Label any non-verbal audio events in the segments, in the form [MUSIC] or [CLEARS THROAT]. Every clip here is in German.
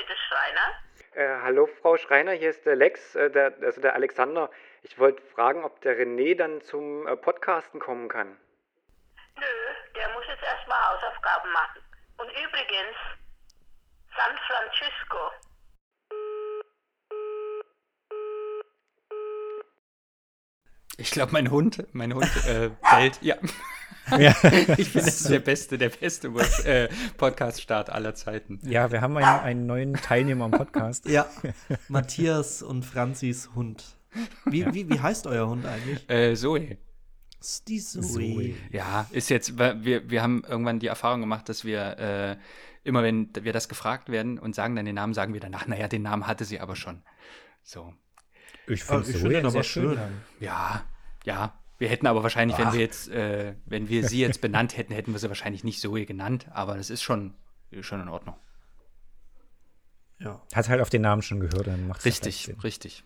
bitte, Schreiner? Äh, hallo, Frau Schreiner, hier ist der Lex, äh, der, also der Alexander. Ich wollte fragen, ob der René dann zum äh, Podcasten kommen kann. Nö, der muss jetzt erstmal Hausaufgaben machen. Und übrigens, San Francisco. Ich glaube, mein Hund, mein Hund äh, bellt. Ja. Ja. [LAUGHS] ich finde, das ist der beste, der beste äh, Podcast-Start aller Zeiten. Ja, wir haben einen, einen neuen Teilnehmer am Podcast. Ja, Matthias und Franzis Hund. Wie, Ja. wie, wie heißt euer Hund eigentlich? Äh, Zoe. Die Zoe. Zoe. Ja, ist jetzt, weil wir, wir haben irgendwann die Erfahrung gemacht, dass wir äh, immer, wenn wir das gefragt werden und sagen dann den Namen, sagen wir danach, naja, den Namen hatte sie aber schon. So. Ich Ah, finde es find den aber sehr schön. Ja, ja. Wir hätten aber wahrscheinlich, wenn wir jetzt, äh, wenn wir sie jetzt benannt hätten, hätten wir sie wahrscheinlich nicht Zoe genannt, aber das ist schon, schon in Ordnung. Ja. Hat halt auf den Namen schon gehört, dann macht es Richtig, richtig.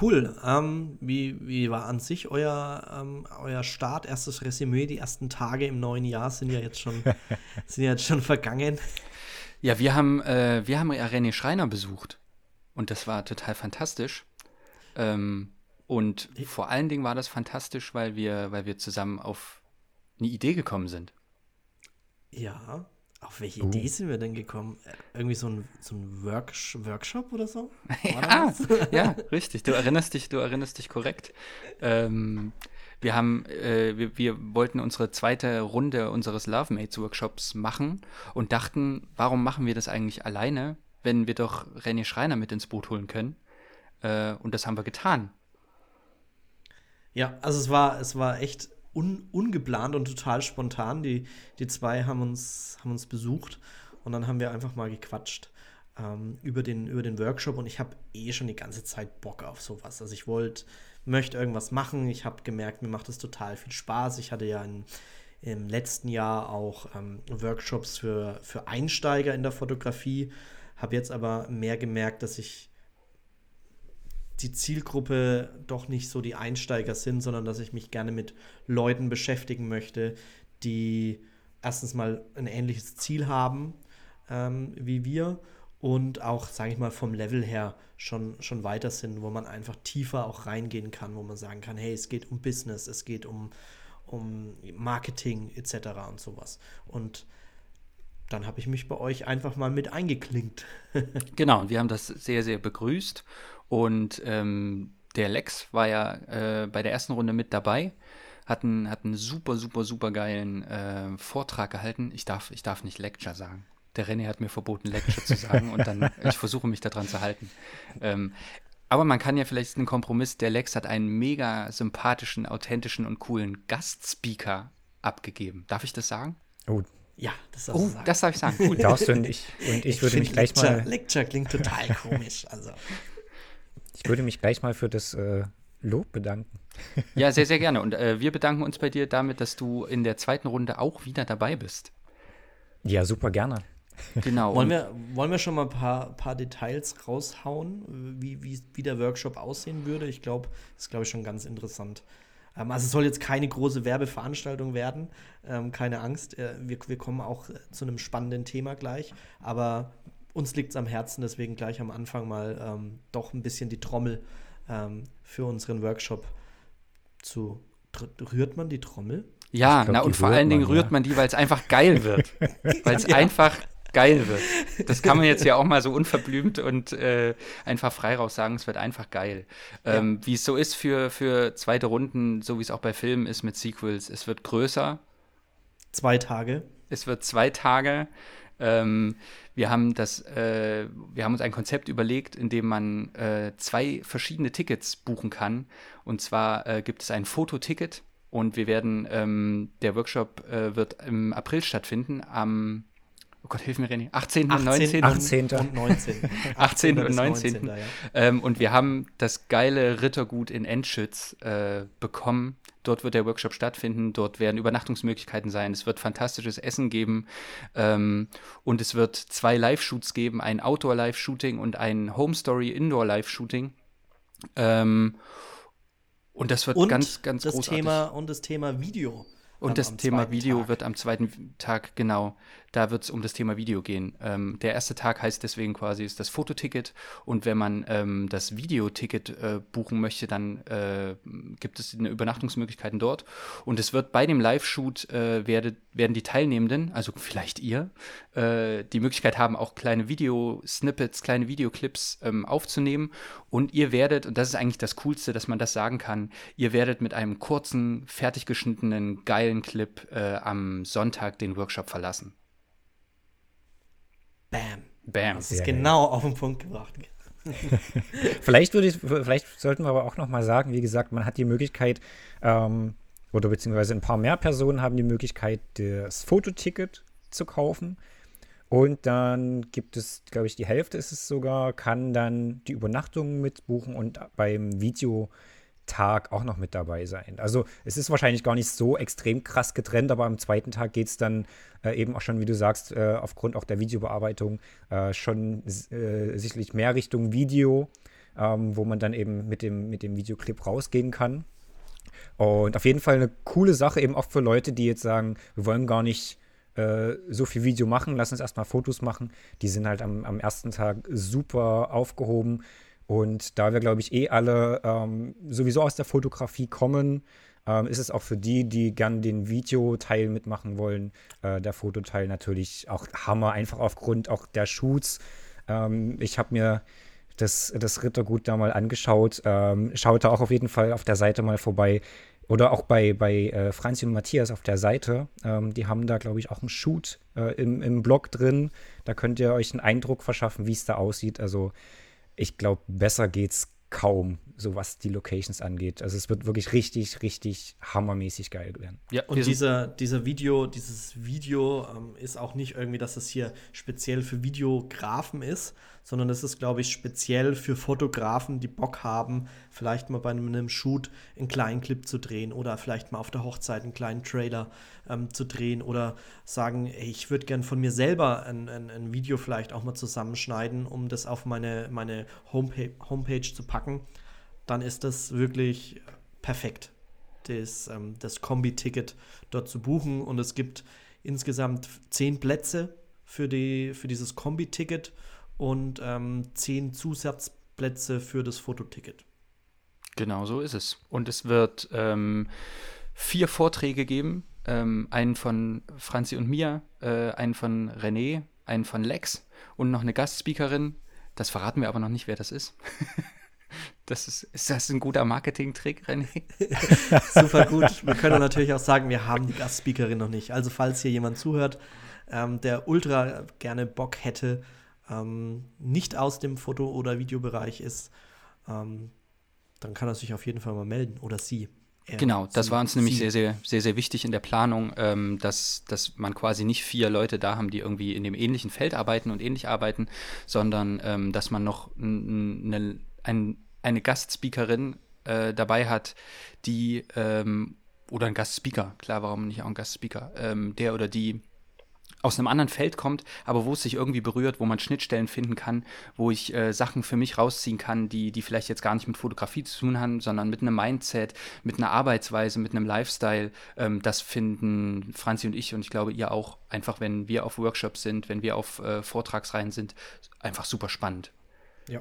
Cool. Ähm, wie, wie war an sich euer, ähm, euer Start, erstes Resümee? Die ersten Tage im neuen Jahr sind ja jetzt schon, [LAUGHS] sind ja jetzt schon vergangen. Ja, wir haben, äh, wir haben ja René Schreiner besucht. Und das war total fantastisch. Ähm, und vor allen Dingen war das fantastisch, weil wir, weil wir zusammen auf eine Idee gekommen sind. Ja. Auf welche. Idee sind wir denn gekommen? Irgendwie so ein, so ein Worksh Workshop oder so? [LAUGHS] Ja, was? [LAUGHS] ja, richtig. Du erinnerst dich, du erinnerst dich korrekt. Ähm, wir haben, äh, wir, wir wollten unsere zweite Runde unseres Love Mates Workshops machen und dachten, warum machen wir das eigentlich alleine, wenn wir doch René Schreiner mit ins Boot holen können? Äh, und das haben wir getan. Ja, also es war, es war echt un, ungeplant und total spontan. Die, die zwei haben uns, haben uns besucht und dann haben wir einfach mal gequatscht ähm, über, den, über den Workshop und ich habe eh schon die ganze Zeit Bock auf sowas. Also ich wollte, möchte irgendwas machen. Ich habe gemerkt, mir macht es total viel Spaß. Ich hatte ja in, im letzten Jahr auch ähm, Workshops für, für Einsteiger in der Fotografie, habe jetzt aber mehr gemerkt, dass ich die Zielgruppe doch nicht so die Einsteiger sind, sondern dass ich mich gerne mit Leuten beschäftigen möchte, die erstens mal ein ähnliches Ziel haben ähm, wie wir und auch, sage ich mal, vom Level her schon, schon weiter sind, wo man einfach tiefer auch reingehen kann, wo man sagen kann, hey, es geht um Business, es geht um, um Marketing etc. und sowas. Und dann habe ich mich bei euch einfach mal mit eingeklinkt. [LAUGHS] Genau, und wir haben das sehr, sehr begrüßt. Und ähm, der Lex war ja äh, bei der ersten Runde mit dabei, hat einen, hat einen super, super, super geilen äh, Vortrag gehalten. Ich darf, ich darf nicht Lecture sagen. Der René hat mir verboten, Lecture zu sagen und dann, [LAUGHS] ich versuche mich daran zu halten. Ähm, aber man kann ja vielleicht einen Kompromiss. Der Lex hat einen mega sympathischen, authentischen und coolen Gastspeaker abgegeben. Darf ich das sagen? Oh, Ja, das darfst du Oh, sagen. das darf ich sagen. [LAUGHS] Gut. darfst du und ich. Und ich würde mich gleich Lecture, mal, Lecture klingt total komisch. Also, ich würde mich gleich mal für das äh, Lob bedanken. Ja, sehr, sehr gerne. Und äh, wir bedanken uns bei dir damit, dass du in der zweiten Runde auch wieder dabei bist. Ja, super gerne. Genau. wollen, wir, wollen wir schon mal ein paar, paar Details raushauen, wie, wie, wie der Workshop aussehen würde? Ich glaube, das ist, glaube ich, schon ganz interessant. Ähm, also es soll jetzt keine große Werbeveranstaltung werden, ähm, keine Angst. Äh, wir, wir kommen auch äh, zu einem spannenden Thema gleich, aber uns liegt es am Herzen, deswegen gleich am Anfang mal ähm, doch ein bisschen die Trommel ähm, für unseren Workshop zu. tr- Rührt man die Trommel? Ja, glaub, na und vor rührt allen Dingen man, rührt ja. man die, weil es einfach geil wird. [LAUGHS] Weil es einfach geil wird. Das kann man jetzt ja auch mal so unverblümt und äh, einfach frei raus sagen, es wird einfach geil. Ähm, Wie es so ist für, für zweite Runden, so wie es auch bei Filmen ist mit Sequels, es wird größer, Zwei Tage. es wird zwei Tage. Ähm, wir haben das, äh, wir haben uns ein Konzept überlegt, in dem man äh, zwei verschiedene Tickets buchen kann. Und zwar äh, gibt es ein Fototicket und wir werden, ähm, der Workshop äh, wird im April stattfinden, am, oh Gott, hilf mir René, 18. und 19. 18. und 19. 18. [LAUGHS] und bis 19. ja. Ähm, und wir haben das geile Rittergut in Enschütz äh, bekommen. Dort wird der Workshop stattfinden. Dort werden Übernachtungsmöglichkeiten sein. Es wird fantastisches Essen geben. Ähm, und es wird zwei Live-Shoots geben: ein Outdoor-Live-Shooting und ein Home-Story-Indoor-Live-Shooting. Ähm, und das wird Und ganz, ganz das großartig. Thema und das Thema Video. Und das Thema Video Tag. wird am zweiten Tag, genau, da wird es um das Thema Video gehen. Ähm, der erste Tag heißt deswegen quasi ist das Fototicket und wenn man ähm, das Videoticket äh, buchen möchte, dann äh, gibt es Übernachtungsmöglichkeiten dort. Und es wird bei dem Live-Shoot äh, werde, werden die Teilnehmenden, also vielleicht ihr, äh, die Möglichkeit haben, auch kleine Video-Snippets, kleine Videoclips ähm, aufzunehmen. Und ihr werdet, und das ist eigentlich das Coolste, dass man das sagen kann, ihr werdet mit einem kurzen, fertig geschnittenen, geilen Clip äh, am Sonntag den Workshop verlassen. Bam. Bam. Das ist genau auf den Punkt gebracht. [LAUGHS] vielleicht, würde ich, vielleicht sollten wir aber auch noch mal sagen, wie gesagt, man hat die Möglichkeit, ähm, oder beziehungsweise ein paar mehr Personen haben die Möglichkeit, das Fototicket zu kaufen. Und dann gibt es, glaube ich, die Hälfte ist es sogar, kann dann die Übernachtung mitbuchen und beim Video Tag auch noch mit dabei sein. Also es ist wahrscheinlich gar nicht so extrem krass getrennt, aber am zweiten Tag geht es dann äh, eben auch schon, wie du sagst, äh, aufgrund auch der Videobearbeitung äh, schon äh, sicherlich mehr Richtung Video, ähm, wo man dann eben mit dem, mit dem Videoclip rausgehen kann. Und auf jeden Fall eine coole Sache, eben auch für Leute, die jetzt sagen, wir wollen gar nicht äh, so viel Video machen, lass uns erstmal Fotos machen. Die sind halt am, am ersten Tag super aufgehoben und da wir, glaube ich, eh alle ähm, sowieso aus der Fotografie kommen, ähm, ist es auch für die, die gern den Videoteil mitmachen wollen, äh, der Fototeil natürlich auch Hammer, einfach aufgrund auch der Shoots. Ähm, ich habe mir das, das Rittergut da mal angeschaut. Ähm, schaut da auch auf jeden Fall auf der Seite mal vorbei. Oder auch bei, bei äh, Franzi und Matthias auf der Seite. Ähm, die haben da, glaube ich, auch einen Shoot äh, im, im Blog drin. Da könnt ihr euch einen Eindruck verschaffen, wie es da aussieht. Also ich glaube, besser geht's kaum, so was die Locations angeht. Also es wird wirklich richtig, richtig hammermäßig geil werden. Ja, und dieser, dieser Video, dieses Video ähm, ist auch nicht irgendwie, dass es hier speziell für Videografen ist, sondern es ist, glaube ich, speziell für Fotografen, die Bock haben, vielleicht mal bei einem, einem Shoot einen kleinen Clip zu drehen oder vielleicht mal auf der Hochzeit einen kleinen Trailer ähm, zu drehen oder sagen, ey, ich würde gern von mir selber ein, ein, ein, Video vielleicht auch mal zusammenschneiden, um das auf meine, meine Homepage, Homepage zu packen, dann ist das wirklich perfekt, das, ähm, das Kombi-Ticket dort zu buchen und es gibt insgesamt zehn Plätze für, die, für dieses Kombi-Ticket und ähm, zehn Zusatzplätze für das Fototicket. Genau so ist es. Und es wird ähm, vier Vorträge geben. Ähm, einen von Franzi und mir, äh, einen von René, einen von Lex und noch eine Gastspeakerin. Das verraten wir aber noch nicht, wer das ist. [LAUGHS] Das ist, ist das ein guter Marketing-Trick, René? [LAUGHS] Super gut. Wir können natürlich auch sagen, wir haben die Gastspeakerin noch nicht. Also falls hier jemand zuhört, ähm, der ultra gerne Bock hätte, ähm, nicht aus dem Foto- oder Videobereich ist, ähm, dann kann er sich auf jeden Fall mal melden oder sie. Er, genau, das sie, war uns nämlich sehr, sehr, sehr, sehr wichtig in der Planung, ähm, dass, dass man quasi nicht vier Leute da haben, die irgendwie in dem ähnlichen Feld arbeiten und ähnlich arbeiten, sondern ähm, dass man noch eine, ein, eine Gastspeakerin äh, dabei hat, die ähm, oder ein Gastspeaker, klar, warum nicht auch ein Gastspeaker, ähm, der oder die aus einem anderen Feld kommt, aber wo es sich irgendwie berührt, wo man Schnittstellen finden kann, wo ich äh, Sachen für mich rausziehen kann, die, die vielleicht jetzt gar nicht mit Fotografie zu tun haben, sondern mit einem Mindset, mit einer Arbeitsweise, mit einem Lifestyle. Ähm, das finden Franzi und ich und ich glaube ihr auch einfach, wenn wir auf Workshops sind, wenn wir auf äh, Vortragsreihen sind, einfach super spannend. Ja,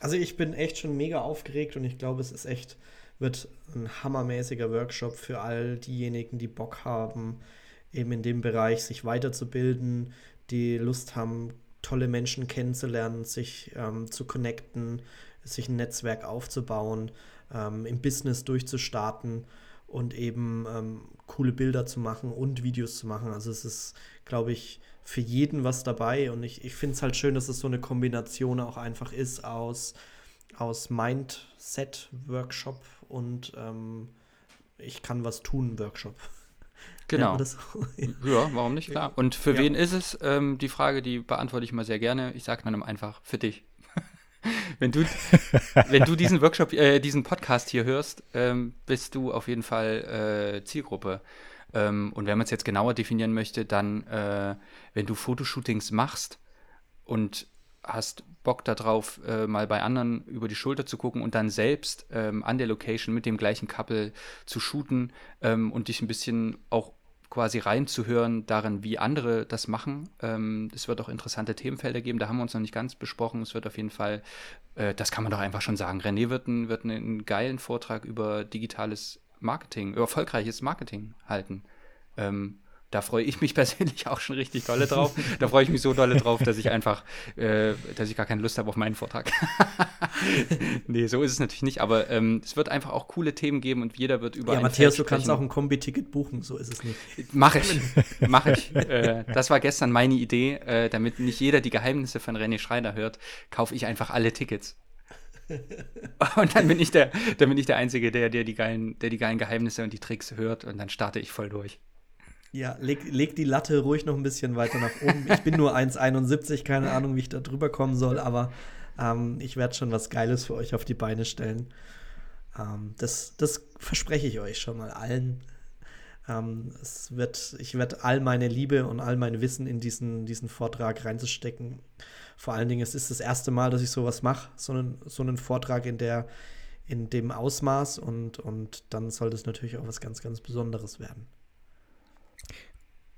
also ich bin echt schon mega aufgeregt und ich glaube, es ist echt, wird ein hammermäßiger Workshop für all diejenigen, die Bock haben, eben in dem Bereich sich weiterzubilden, die Lust haben, tolle Menschen kennenzulernen, sich ähm, zu connecten, sich ein Netzwerk aufzubauen, ähm, im Business durchzustarten und eben ähm, coole Bilder zu machen und Videos zu machen. Also es ist, glaube ich, für jeden was dabei und ich, ich finde es halt schön, dass es so eine Kombination auch einfach ist aus, aus Mindset-Workshop und ähm, ich kann was tun Workshop. [LAUGHS] Genau. [LAUGHS] Ja, warum nicht? Klar. Und für ja. wen ist es? Ähm, die Frage, die beantworte ich mal sehr gerne. Ich sage dann einfach für dich. [LAUGHS] wenn du, wenn du diesen Workshop, äh, diesen Podcast hier hörst, ähm, bist du auf jeden Fall äh, Zielgruppe. Ähm, und wenn man es jetzt genauer definieren möchte, dann, äh, wenn du Fotoshootings machst und hast Bock darauf, äh, mal bei anderen über die Schulter zu gucken und dann selbst ähm, an der Location mit dem gleichen Couple zu shooten ähm, und dich ein bisschen auch quasi reinzuhören darin, wie andere das machen. Ähm, es wird auch interessante Themenfelder geben, da haben wir uns noch nicht ganz besprochen. Es wird auf jeden Fall, äh, das kann man doch einfach schon sagen, René wird, ein, wird einen geilen Vortrag über digitales Marketing, erfolgreiches Marketing halten. Ähm, da freue ich mich [LAUGHS] persönlich auch schon richtig dolle drauf. Da freue ich mich so dolle drauf, dass ich einfach, äh, dass ich gar keine Lust habe auf meinen Vortrag. [LAUGHS] nee, so ist es natürlich nicht, aber ähm, es wird einfach auch coole Themen geben und jeder wird über Ja, Matthias, du kannst auch ein Kombi-Ticket buchen, so ist es nicht. Mache ich, mache ich. Äh, das war gestern meine Idee, äh, damit nicht jeder die Geheimnisse von René Schreiner hört, kaufe ich einfach alle Tickets. [LAUGHS] Und dann bin ich der, dann bin ich der Einzige, der, der, die geilen, der die geilen Geheimnisse und die Tricks hört und dann starte ich voll durch. Ja, leg, leg die Latte ruhig noch ein bisschen weiter nach oben. Ich bin nur 1,71, keine Ahnung, wie ich da drüber kommen soll, aber ähm, ich werde schon was Geiles für euch auf die Beine stellen. Ähm, das, das verspreche ich euch schon mal allen. Ähm, es wird, ich werde all meine Liebe und all mein Wissen in diesen, diesen Vortrag reinzustecken. Vor allen Dingen, es ist das erste Mal, dass ich sowas mache, so einen, so einen Vortrag in der in dem Ausmaß und, und dann soll das natürlich auch was ganz, ganz Besonderes werden.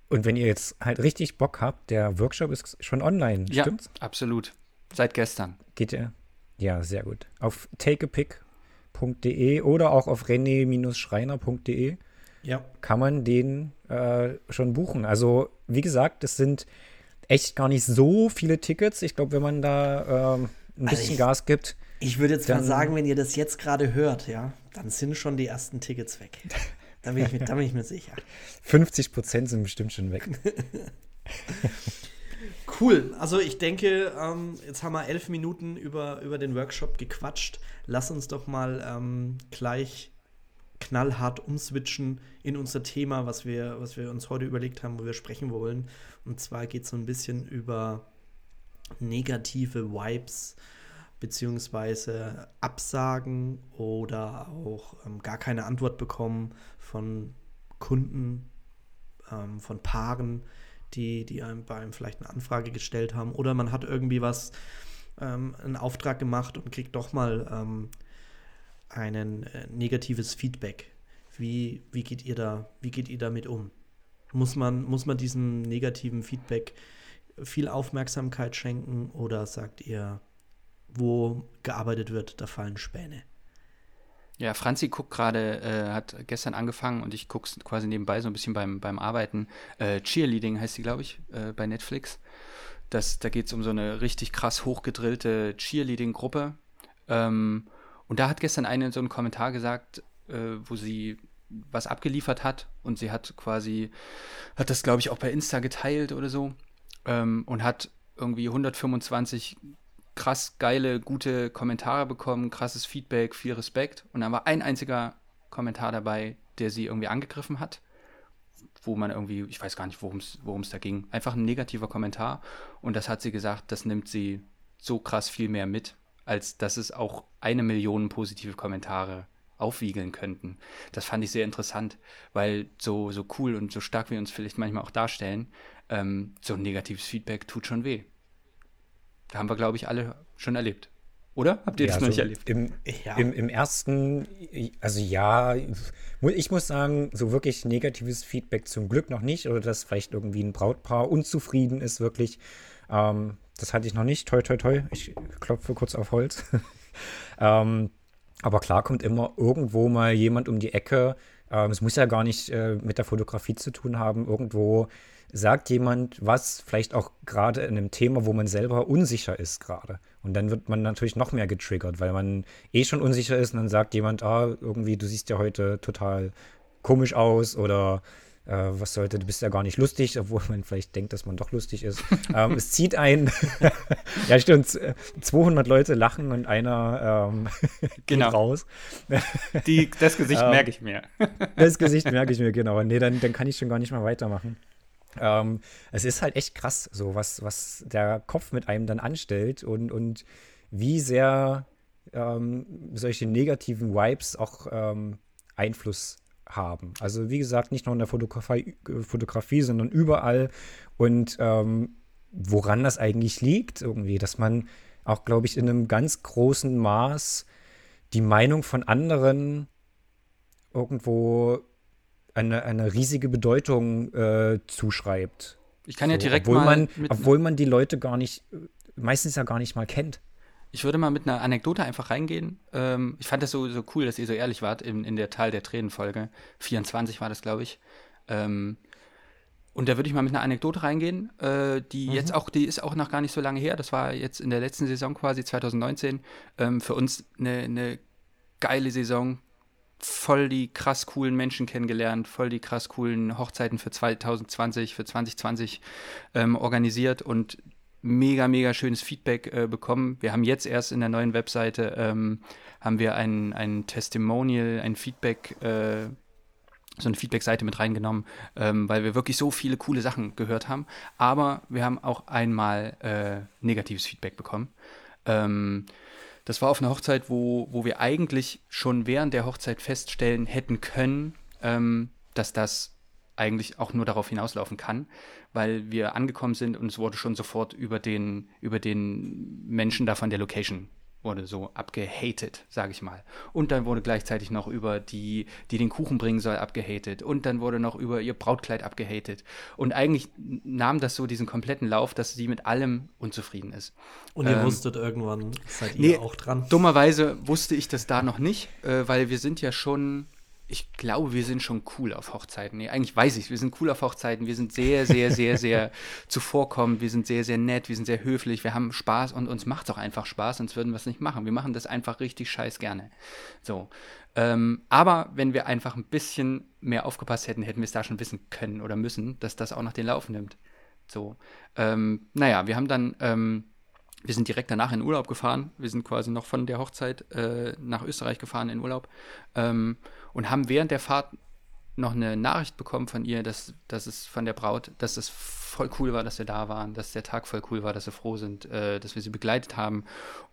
Und wenn ihr jetzt halt richtig Bock habt, der Workshop ist schon online, ja, stimmt's? absolut. Seit gestern. Geht ihr? Ja, sehr gut. Auf takeapick.de oder auch auf rené-schreiner.de ja. kann man den äh, schon buchen. Also, wie gesagt, es sind echt gar nicht so viele Tickets. Ich glaube, wenn man da ähm, ein Also bisschen ich- Gas gibt, Ich würde jetzt mal sagen, wenn ihr das jetzt gerade hört, ja, dann sind schon die ersten Tickets weg. Da bin ich mir, da bin ich mir sicher. [LAUGHS] 50 Prozent sind bestimmt schon weg. [LAUGHS] Cool. Also ich denke, ähm, jetzt haben wir elf Minuten über, über den Workshop gequatscht. Lass uns doch mal ähm, gleich knallhart umswitchen in unser Thema, was wir, was wir uns heute überlegt haben, wo wir sprechen wollen. Und zwar geht es so ein bisschen über negative Vibes beziehungsweise Absagen oder auch ähm, gar keine Antwort bekommen von Kunden, ähm, von Paaren, die, die einem bei einem vielleicht eine Anfrage gestellt haben. Oder man hat irgendwie was, ähm, einen Auftrag gemacht und kriegt doch mal ähm, ein äh, negatives Feedback. Wie, wie, geht ihr da, wie geht ihr damit um? Muss man, muss man diesem negativen Feedback viel Aufmerksamkeit schenken oder sagt ihr, wo gearbeitet wird, da fallen Späne? Ja, Franzi guckt gerade, äh, hat gestern angefangen und ich gucke quasi nebenbei so ein bisschen beim, beim Arbeiten. Äh, Cheerleading heißt die, glaube ich, äh, bei Netflix. Das, da geht es um so eine richtig krass hochgedrillte Cheerleading-Gruppe. Ähm, und da hat gestern eine so einen Kommentar gesagt, äh, wo sie was abgeliefert hat und sie hat quasi, hat das, glaube ich, auch bei Insta geteilt oder so ähm, und hat irgendwie 125 krass geile, gute Kommentare bekommen, krasses Feedback, viel Respekt. Und dann war ein einziger Kommentar dabei, der sie irgendwie angegriffen hat, wo man irgendwie, ich weiß gar nicht, worum es da ging, einfach ein negativer Kommentar. Und das hat sie gesagt, das nimmt sie so krass viel mehr mit, als dass es auch eine Million positive Kommentare aufwiegeln könnten. Das fand ich sehr interessant, weil so, so cool und so stark wir uns vielleicht manchmal auch darstellen, ähm, so ein negatives Feedback tut schon weh. Da haben wir, glaube ich, alle schon erlebt. Oder? Habt ihr das noch so nicht erlebt? Im, Ja. im, Im ersten, also ja, ich muss sagen, so wirklich negatives Feedback zum Glück noch nicht. Oder dass vielleicht irgendwie ein Brautpaar unzufrieden ist, wirklich. Ähm, das hatte ich noch nicht. Toi, toi, toi. Ich klopfe kurz auf Holz. [LAUGHS] ähm, aber klar kommt immer irgendwo mal jemand um die Ecke. Ähm, es muss ja gar nicht äh, mit der Fotografie zu tun haben. Irgendwo sagt jemand was, vielleicht auch gerade in einem Thema, wo man selber unsicher ist gerade. Und dann wird man natürlich noch mehr getriggert, weil man eh schon unsicher ist und dann sagt jemand, ah, irgendwie, du siehst ja heute total komisch aus oder äh, was sollte, du bist ja gar nicht lustig, obwohl man vielleicht denkt, dass man doch lustig ist. [LAUGHS] ähm, es zieht ein, [LAUGHS] ja stimmt, z- 200 Leute lachen und einer ähm, [LAUGHS] geht Genau. raus. Die, das Gesicht Ähm, merke ich mir. Das Gesicht merke ich mir, genau. Nee, dann, dann kann ich schon gar nicht mehr weitermachen. Ähm, es ist halt echt krass, so was, was der Kopf mit einem dann anstellt und, und wie sehr ähm, solche negativen Vibes auch ähm, Einfluss haben. Also wie gesagt, nicht nur in der Fotografie, Fotografie sondern überall. Und ähm, woran das eigentlich liegt, irgendwie, dass man auch, glaube ich, in einem ganz großen Maß die Meinung von anderen irgendwo eine, eine riesige Bedeutung äh, zuschreibt. Ich kann ja direkt obwohl mal man, obwohl man die Leute gar nicht, meistens ja gar nicht mal kennt. Ich würde mal mit einer Anekdote einfach reingehen. Ähm, ich fand das so, so cool, dass ihr so ehrlich wart in, in der Tal der Tränen-Folge. 24 war das, glaube ich. Ähm, und da würde ich mal mit einer Anekdote reingehen, äh, die Mhm. jetzt auch, die ist auch noch gar nicht so lange her. Das war jetzt in der letzten Saison quasi, 2019. Ähm, für uns eine, eine geile Saison. Voll die krass coolen Menschen kennengelernt, voll die krass coolen Hochzeiten für 2020, für 2020 ähm, organisiert und mega, mega schönes Feedback äh, bekommen. Wir haben jetzt erst in der neuen Webseite ähm, haben wir ein, ein Testimonial, ein Feedback, äh, so eine Feedback-Seite mit reingenommen, ähm, weil wir wirklich so viele coole Sachen gehört haben. Aber wir haben auch einmal äh, negatives Feedback bekommen. Ähm, das war auf einer Hochzeit, wo, wo wir eigentlich schon während der Hochzeit feststellen hätten können, ähm, dass das eigentlich auch nur darauf hinauslaufen kann, weil wir angekommen sind und es wurde schon sofort über den, über den Menschen da von der Location wurde so abgehatet, sage ich mal. Und dann wurde gleichzeitig noch über die, die den Kuchen bringen soll, abgehatet. Und dann wurde noch über ihr Brautkleid abgehatet. Und eigentlich nahm das so diesen kompletten Lauf, dass sie mit allem unzufrieden ist. Und ihr Ähm, wusstet irgendwann, seid nee, ihr auch dran. Dummerweise wusste ich das da noch nicht, äh, weil wir sind ja schon, ich glaube, wir sind schon cool auf Hochzeiten. Nee, eigentlich weiß ich, wir sind cool auf Hochzeiten. Wir sind sehr, sehr, sehr, sehr [LAUGHS] zuvorkommend. Wir sind sehr, sehr nett. Wir sind sehr höflich. Wir haben Spaß und uns macht es auch einfach Spaß, sonst würden wir es nicht machen. Wir machen das einfach richtig scheiß gerne. So. Ähm, aber wenn wir einfach ein bisschen mehr aufgepasst hätten, hätten wir es da schon wissen können oder müssen, dass das auch noch den Lauf nimmt. So. Ähm, naja, wir haben dann. Ähm, wir sind direkt danach in Urlaub gefahren. Wir sind quasi noch von der Hochzeit äh, nach Österreich gefahren in Urlaub ähm, und haben während der Fahrt noch eine Nachricht bekommen von ihr, dass, dass es von der Braut, dass es voll cool war, dass wir da waren, dass der Tag voll cool war, dass sie froh sind, äh, dass wir sie begleitet haben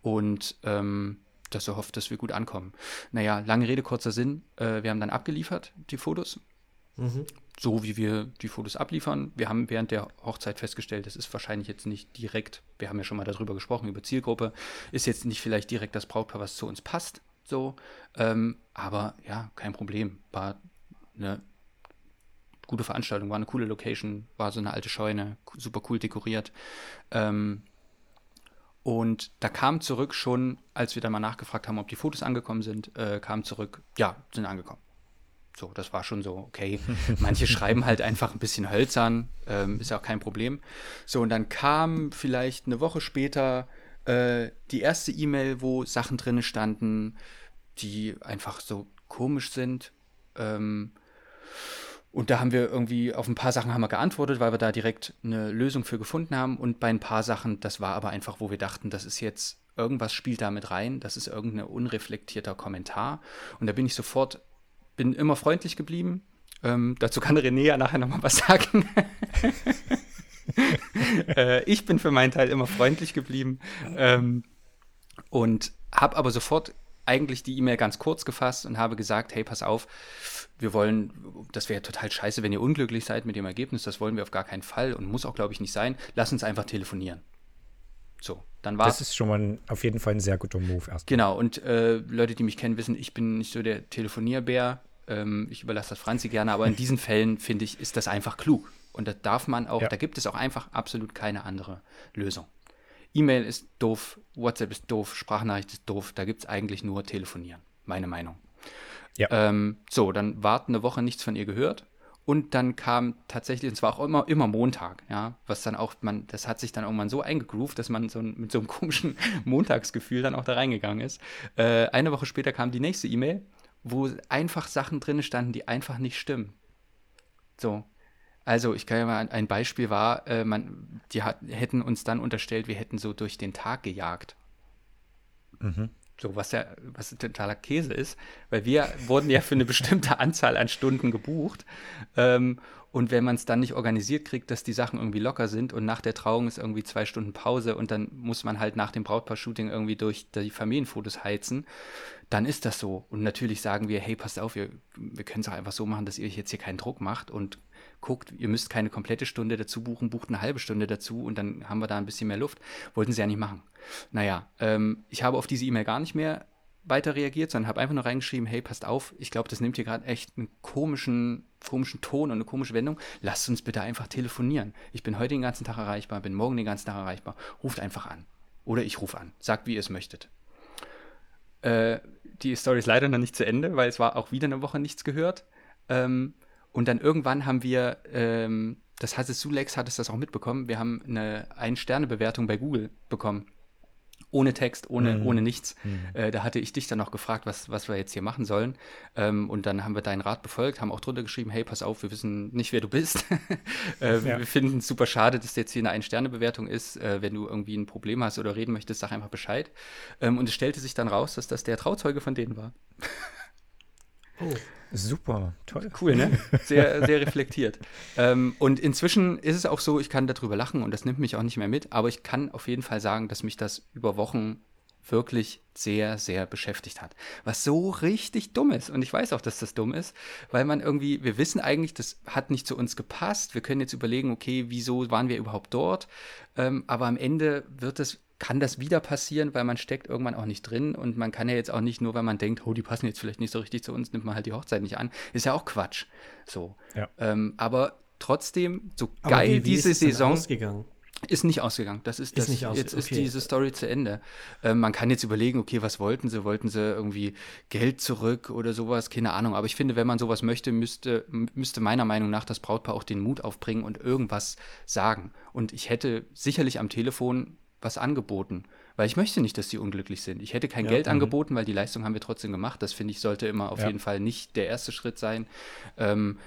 und ähm, dass sie hofft, dass wir gut ankommen. Naja, lange Rede, kurzer Sinn. Äh, wir haben dann abgeliefert, die Fotos Mhm. So wie wir die Fotos abliefern. Wir haben während der Hochzeit festgestellt, das ist wahrscheinlich jetzt nicht direkt, wir haben ja schon mal darüber gesprochen, über Zielgruppe, ist jetzt nicht vielleicht direkt das Brautpaar, was zu uns passt, so, ähm, aber ja, kein Problem, war eine gute Veranstaltung, war eine coole Location, war so eine alte Scheune, super cool dekoriert, ähm, und da kam zurück schon, als wir dann mal nachgefragt haben, ob die Fotos angekommen sind, äh, kam zurück, ja, sind angekommen. So, das war schon so, okay. Manche [LAUGHS] schreiben halt einfach ein bisschen hölzern, ähm, ist ja auch kein Problem. So, und dann kam vielleicht eine Woche später äh, die erste E-Mail, wo Sachen drin standen, die einfach so komisch sind. Ähm, und da haben wir irgendwie auf ein paar Sachen haben wir geantwortet, weil wir da direkt eine Lösung für gefunden haben. Und bei ein paar Sachen, das war aber einfach, wo wir dachten, das ist jetzt, irgendwas spielt da mit rein, das ist irgendein unreflektierter Kommentar. Und da bin ich sofort, bin immer freundlich geblieben. Ähm, dazu kann René ja nachher nochmal was sagen. [LAUGHS] äh, ich bin für meinen Teil immer freundlich geblieben. Ähm, und habe aber sofort eigentlich die E-Mail ganz kurz gefasst und habe gesagt, hey, pass auf, wir wollen, das wäre total scheiße, wenn ihr unglücklich seid mit dem Ergebnis, das wollen wir auf gar keinen Fall und muss auch, glaube ich, nicht sein. Lass uns einfach telefonieren. So, dann war Das ist schon mal ein, auf jeden Fall ein sehr guter Move erst. Genau, und äh, Leute, die mich kennen, wissen, ich bin nicht so der Telefonierbär. Ähm, ich überlasse das Franzi gerne, aber in diesen Fällen, finde ich, ist das einfach klug. Und da darf man auch, Ja. da gibt es auch einfach absolut keine andere Lösung. E-Mail ist doof, WhatsApp ist doof, Sprachnachricht ist doof, da gibt es eigentlich nur telefonieren, meine Meinung. Ja. Ähm, so, dann war eine Woche nichts von ihr gehört. Und dann kam tatsächlich, und zwar auch immer, immer Montag, ja, was dann auch, man, das hat sich dann irgendwann so eingegroovt, dass man so ein, mit so einem [LAUGHS] komischen Montagsgefühl dann auch da reingegangen ist. Äh, eine Woche später kam die nächste E-Mail, wo einfach Sachen drin standen, die einfach nicht stimmen. So. Also, ich kann ja mal, ein Beispiel war, äh, man, die hat, hätten uns dann unterstellt, wir hätten so durch den Tag gejagt. So, was ja, was totaler Käse ist, weil wir wurden ja für eine bestimmte [LAUGHS] Anzahl an Stunden gebucht. Ähm, und wenn man es dann nicht organisiert kriegt, dass die Sachen irgendwie locker sind und nach der Trauung ist irgendwie zwei Stunden Pause und dann muss man halt nach dem Brautpaar-Shooting irgendwie durch die Familienfotos heizen, dann ist das so. Und natürlich sagen wir, hey, passt auf, wir, wir können es auch einfach so machen, dass ihr euch jetzt hier keinen Druck macht und guckt, ihr müsst keine komplette Stunde dazu buchen, bucht eine halbe Stunde dazu und dann haben wir da ein bisschen mehr Luft. Wollten sie ja nicht machen. Naja, ähm, ich habe auf diese E-Mail gar nicht mehr weiter reagiert, sondern habe einfach nur reingeschrieben, hey, passt auf, ich glaube, das nimmt hier gerade echt einen komischen, komischen Ton und eine komische Wendung. Lasst uns bitte einfach telefonieren. Ich bin heute den ganzen Tag erreichbar, bin morgen den ganzen Tag erreichbar. Ruft einfach an. Oder ich rufe an. Sagt, wie ihr es möchtet. Äh, die Story ist leider noch nicht zu Ende, weil es war auch wieder eine Woche nichts gehört. Ähm, und dann irgendwann haben wir, ähm, das hattest du, Lex, hattest das auch mitbekommen, wir haben eine Ein-Sterne-Bewertung bei Google bekommen ohne Text, ohne, mhm. ohne nichts. Mhm. Äh, da hatte ich dich dann noch gefragt, was, was wir jetzt hier machen sollen. Ähm, und dann haben wir deinen Rat befolgt, haben auch drunter geschrieben, hey, pass auf, wir wissen nicht, wer du bist. [LAUGHS] äh, ja. Wir finden es super schade, dass jetzt hier eine Ein-Sterne-Bewertung ist. Äh, wenn du irgendwie ein Problem hast oder reden möchtest, sag einfach Bescheid. Ähm, und es stellte sich dann raus, dass das der Trauzeuge von denen war. [LAUGHS] oh. Super, toll. Cool, ne? Sehr, sehr reflektiert. ähm, und inzwischen ist es auch so, ich kann darüber lachen und das nimmt mich auch nicht mehr mit, aber ich kann auf jeden Fall sagen, dass mich das über Wochen wirklich sehr, sehr beschäftigt hat. Was so richtig dumm ist. Und ich weiß auch, dass das dumm ist, weil man irgendwie, wir wissen eigentlich, das hat nicht zu uns gepasst. Wir können jetzt überlegen, okay, wieso waren wir überhaupt dort? Ähm, aber am Ende wird es kann das wieder passieren, weil man steckt irgendwann auch nicht drin und man kann ja jetzt auch nicht nur, weil man denkt, oh, die passen jetzt vielleicht nicht so richtig zu uns, nimmt man halt die Hochzeit nicht an. Ist ja auch Quatsch. So. Ja. Ähm, aber trotzdem, so aber geil wie, wie diese Saison. Ausgegangen? Ist nicht ausgegangen. Das ist, das. Ist nicht aus jetzt okay. ist diese Story zu Ende. Ähm, man kann jetzt überlegen, okay, was wollten sie? Wollten sie irgendwie Geld zurück oder sowas? Keine Ahnung. Aber ich finde, wenn man sowas möchte, müsste, müsste meiner Meinung nach das Brautpaar auch den Mut aufbringen und irgendwas sagen. Und ich hätte sicherlich am Telefon was angeboten. Weil ich möchte nicht, dass die unglücklich sind. Ich hätte kein ja, Geld mh. angeboten, weil die Leistung haben wir trotzdem gemacht. Das finde ich, sollte immer auf ja. jeden Fall nicht der erste Schritt sein. Ähm,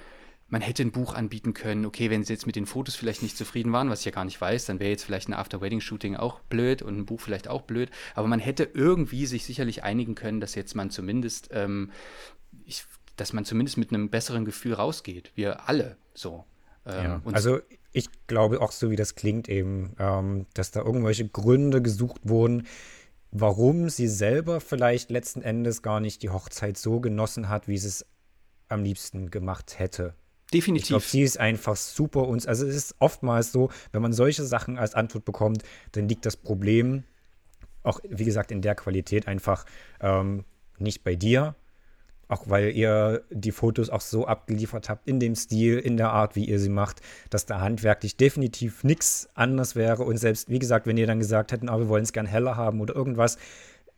man hätte ein Buch anbieten können. Okay, wenn sie jetzt mit den Fotos vielleicht nicht zufrieden waren, was ich ja gar nicht weiß, dann wäre jetzt vielleicht ein After-Wedding-Shooting auch blöd und ein Buch vielleicht auch blöd. Aber man hätte irgendwie sich sicherlich einigen können, dass jetzt man zumindest, ähm, ich, dass man zumindest mit einem besseren Gefühl rausgeht. Wir alle so. Ähm, ja, also ich glaube auch so, wie das klingt eben, ähm, dass da irgendwelche Gründe gesucht wurden, warum sie selber vielleicht letzten Endes gar nicht die Hochzeit so genossen hat, wie sie es am liebsten gemacht hätte. Definitiv. Ich glaube, sie ist einfach super uns. Also es ist oftmals so, wenn man solche Sachen als Antwort bekommt, dann liegt das Problem auch, wie gesagt, in der Qualität einfach ähm, nicht bei dir, auch weil ihr die Fotos auch so abgeliefert habt, in dem Stil, in der Art, wie ihr sie macht, dass da handwerklich definitiv nichts anders wäre. Und selbst, wie gesagt, wenn ihr dann gesagt hätten, ah, wir wollen es gern heller haben oder irgendwas,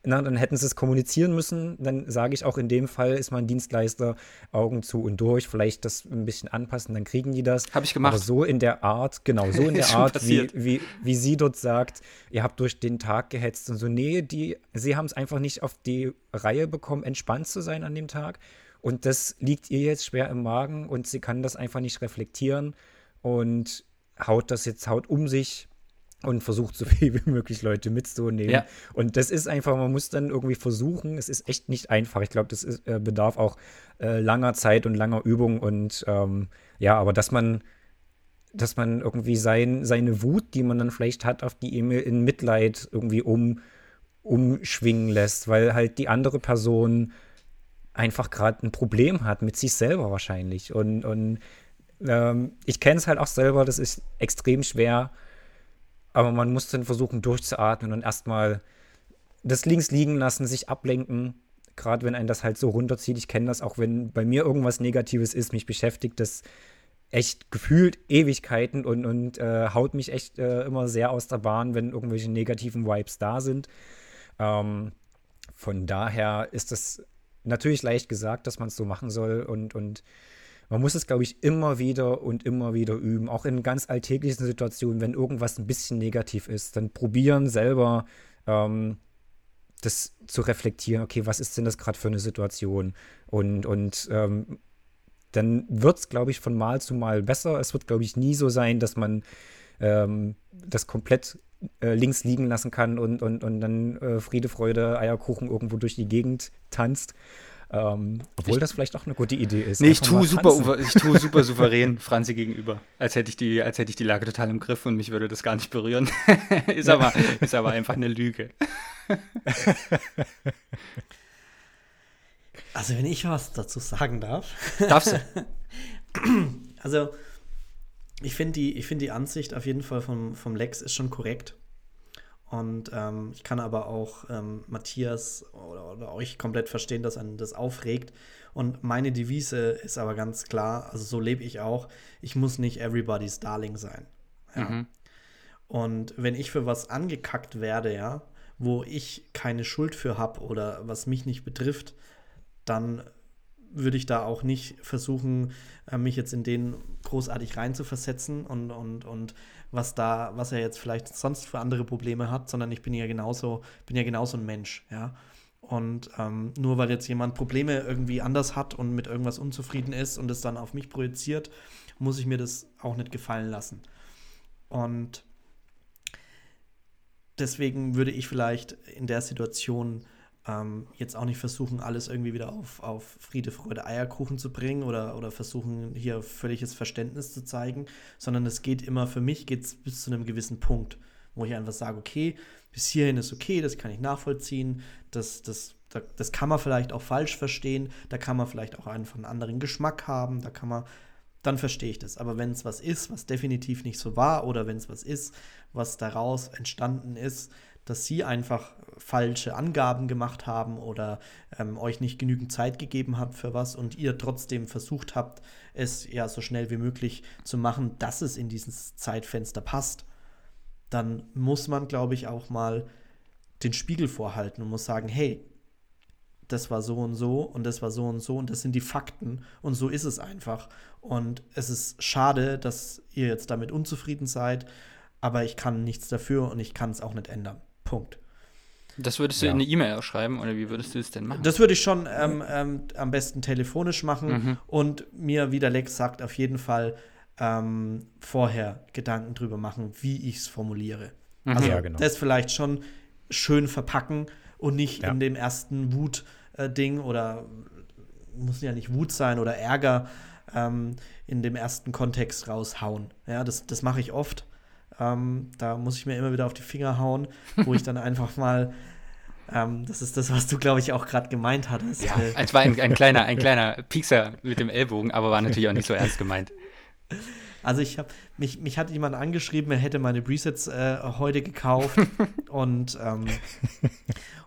na, dann hätten sie es kommunizieren müssen. Dann sage ich auch, in dem Fall ist mein Dienstleister Augen zu und durch, vielleicht das ein bisschen anpassen, dann kriegen die das. Habe ich gemacht. Aber so in der Art, genau, so in [LAUGHS] der Art, wie, wie, wie sie dort sagt, ihr habt durch den Tag gehetzt und so. Nee, die, sie haben es einfach nicht auf die Reihe bekommen, entspannt zu sein an dem Tag. Und das liegt ihr jetzt schwer im Magen und sie kann das einfach nicht reflektieren und haut das jetzt, haut um sich und versucht so [LAUGHS] viel wie möglich Leute mitzunehmen. Ja. Und das ist einfach, man muss dann irgendwie versuchen, es ist echt nicht einfach. Ich glaube, das ist, äh, bedarf auch äh, langer Zeit und langer Übung und ähm, ja, aber dass man dass man irgendwie sein, seine Wut, die man dann vielleicht hat, auf die E-Mail in Mitleid irgendwie um, umschwingen lässt, weil halt die andere Person einfach gerade ein Problem hat mit sich selber wahrscheinlich. Und, und ähm, ich kenne es halt auch selber, das ist extrem schwer, aber man muss dann versuchen, durchzuatmen und erstmal das links liegen lassen, sich ablenken. Gerade wenn einen das halt so runterzieht. Ich kenne das auch, wenn bei mir irgendwas Negatives ist, mich beschäftigt das echt gefühlt Ewigkeiten und, und äh, haut mich echt äh, immer sehr aus der Bahn, wenn irgendwelche negativen Vibes da sind. Ähm, von daher ist es natürlich leicht gesagt, dass man es so machen soll und, und man muss es, glaube ich, immer wieder und immer wieder üben. Auch in ganz alltäglichen Situationen, wenn irgendwas ein bisschen negativ ist, dann probieren selber ähm, das zu reflektieren. Okay, was ist denn das gerade für eine Situation? Und, und ähm, dann wird es, glaube ich, von Mal zu Mal besser. Es wird, glaube ich, nie so sein, dass man ähm, das komplett äh, links liegen lassen kann und, und, und dann äh, Friede, Freude, Eierkuchen irgendwo durch die Gegend tanzt. Ähm, obwohl ich, das vielleicht auch eine gute Idee ist. Nee, ich tue, super, ich tue super [LAUGHS] souverän Franzi gegenüber. Als hätte, ich die, als hätte ich die Lage total im Griff und mich würde das gar nicht berühren. [LAUGHS] ist, aber, ist aber einfach eine Lüge. [LAUGHS] also, wenn ich was dazu sagen darf. Darfst du? [CLEARS THROAT] also, ich finde die, find die Ansicht auf jeden Fall vom, vom Lex ist schon korrekt. Und ähm, ich kann aber auch ähm, Matthias oder, oder, euch komplett verstehen, dass einen das aufregt. Und meine Devise ist aber ganz klar, also so lebe ich auch, ich muss nicht everybody's Darling sein. Ja. Mhm. Und wenn ich für was angekackt werde, ja, wo ich keine Schuld für habe oder was mich nicht betrifft, dann würde ich da auch nicht versuchen, äh, mich jetzt in den großartig reinzuversetzen und, und, und was da, was er jetzt vielleicht sonst für andere Probleme hat, sondern ich bin ja genauso, bin ja genauso ein Mensch, ja. Und ähm, nur weil jetzt jemand Probleme irgendwie anders hat und mit irgendwas unzufrieden ist und es dann auf mich projiziert, muss ich mir das auch nicht gefallen lassen. Und deswegen würde ich vielleicht in der Situation ähm, jetzt auch nicht versuchen, alles irgendwie wieder auf, auf Friede, Freude, Eierkuchen zu bringen oder, oder versuchen, hier völliges Verständnis zu zeigen, sondern es geht immer, für mich geht es bis zu einem gewissen Punkt, wo ich einfach sage, okay, bis hierhin ist okay, das kann ich nachvollziehen, das, das, das kann man vielleicht auch falsch verstehen, da kann man vielleicht auch einfach einen anderen Geschmack haben, da kann man, dann verstehe ich das. Aber wenn es was ist, was definitiv nicht so war, oder wenn es was ist, was daraus entstanden ist, dass sie einfach falsche Angaben gemacht haben oder ähm, euch nicht genügend Zeit gegeben habt für was und ihr trotzdem versucht habt, es ja so schnell wie möglich zu machen, dass es in dieses Zeitfenster passt, dann muss man, glaube ich, auch mal den Spiegel vorhalten und muss sagen, hey, das war so und so und das war so und so und das sind die Fakten und so ist es einfach. Und es ist schade, dass ihr jetzt damit unzufrieden seid, aber ich kann nichts dafür und ich kann es auch nicht ändern. Punkt. Das würdest du ja. in eine E-Mail schreiben oder wie würdest du es denn machen? Das würde ich schon ähm, ähm, am besten telefonisch machen mhm. und mir, wie der Lex sagt, auf jeden Fall ähm, vorher Gedanken drüber machen, wie ich es formuliere. Mhm. Also ja, genau. das vielleicht schon schön verpacken und nicht ja. in dem ersten Wut-Ding äh, oder muss ja nicht Wut sein oder Ärger ähm, in dem ersten Kontext raushauen. Ja, das, das mache ich oft. Ähm, da muss ich mir immer wieder auf die Finger hauen, wo ich dann einfach mal ähm, das ist das, was du, glaube ich, auch gerade gemeint hattest. Ja, äh, es war ein, ein, kleiner, ein kleiner Piekser mit dem Ellbogen, aber war natürlich auch nicht so ernst gemeint. Also ich habe mich, mich hat jemand angeschrieben, er hätte meine Presets äh, heute gekauft [LAUGHS] und ähm,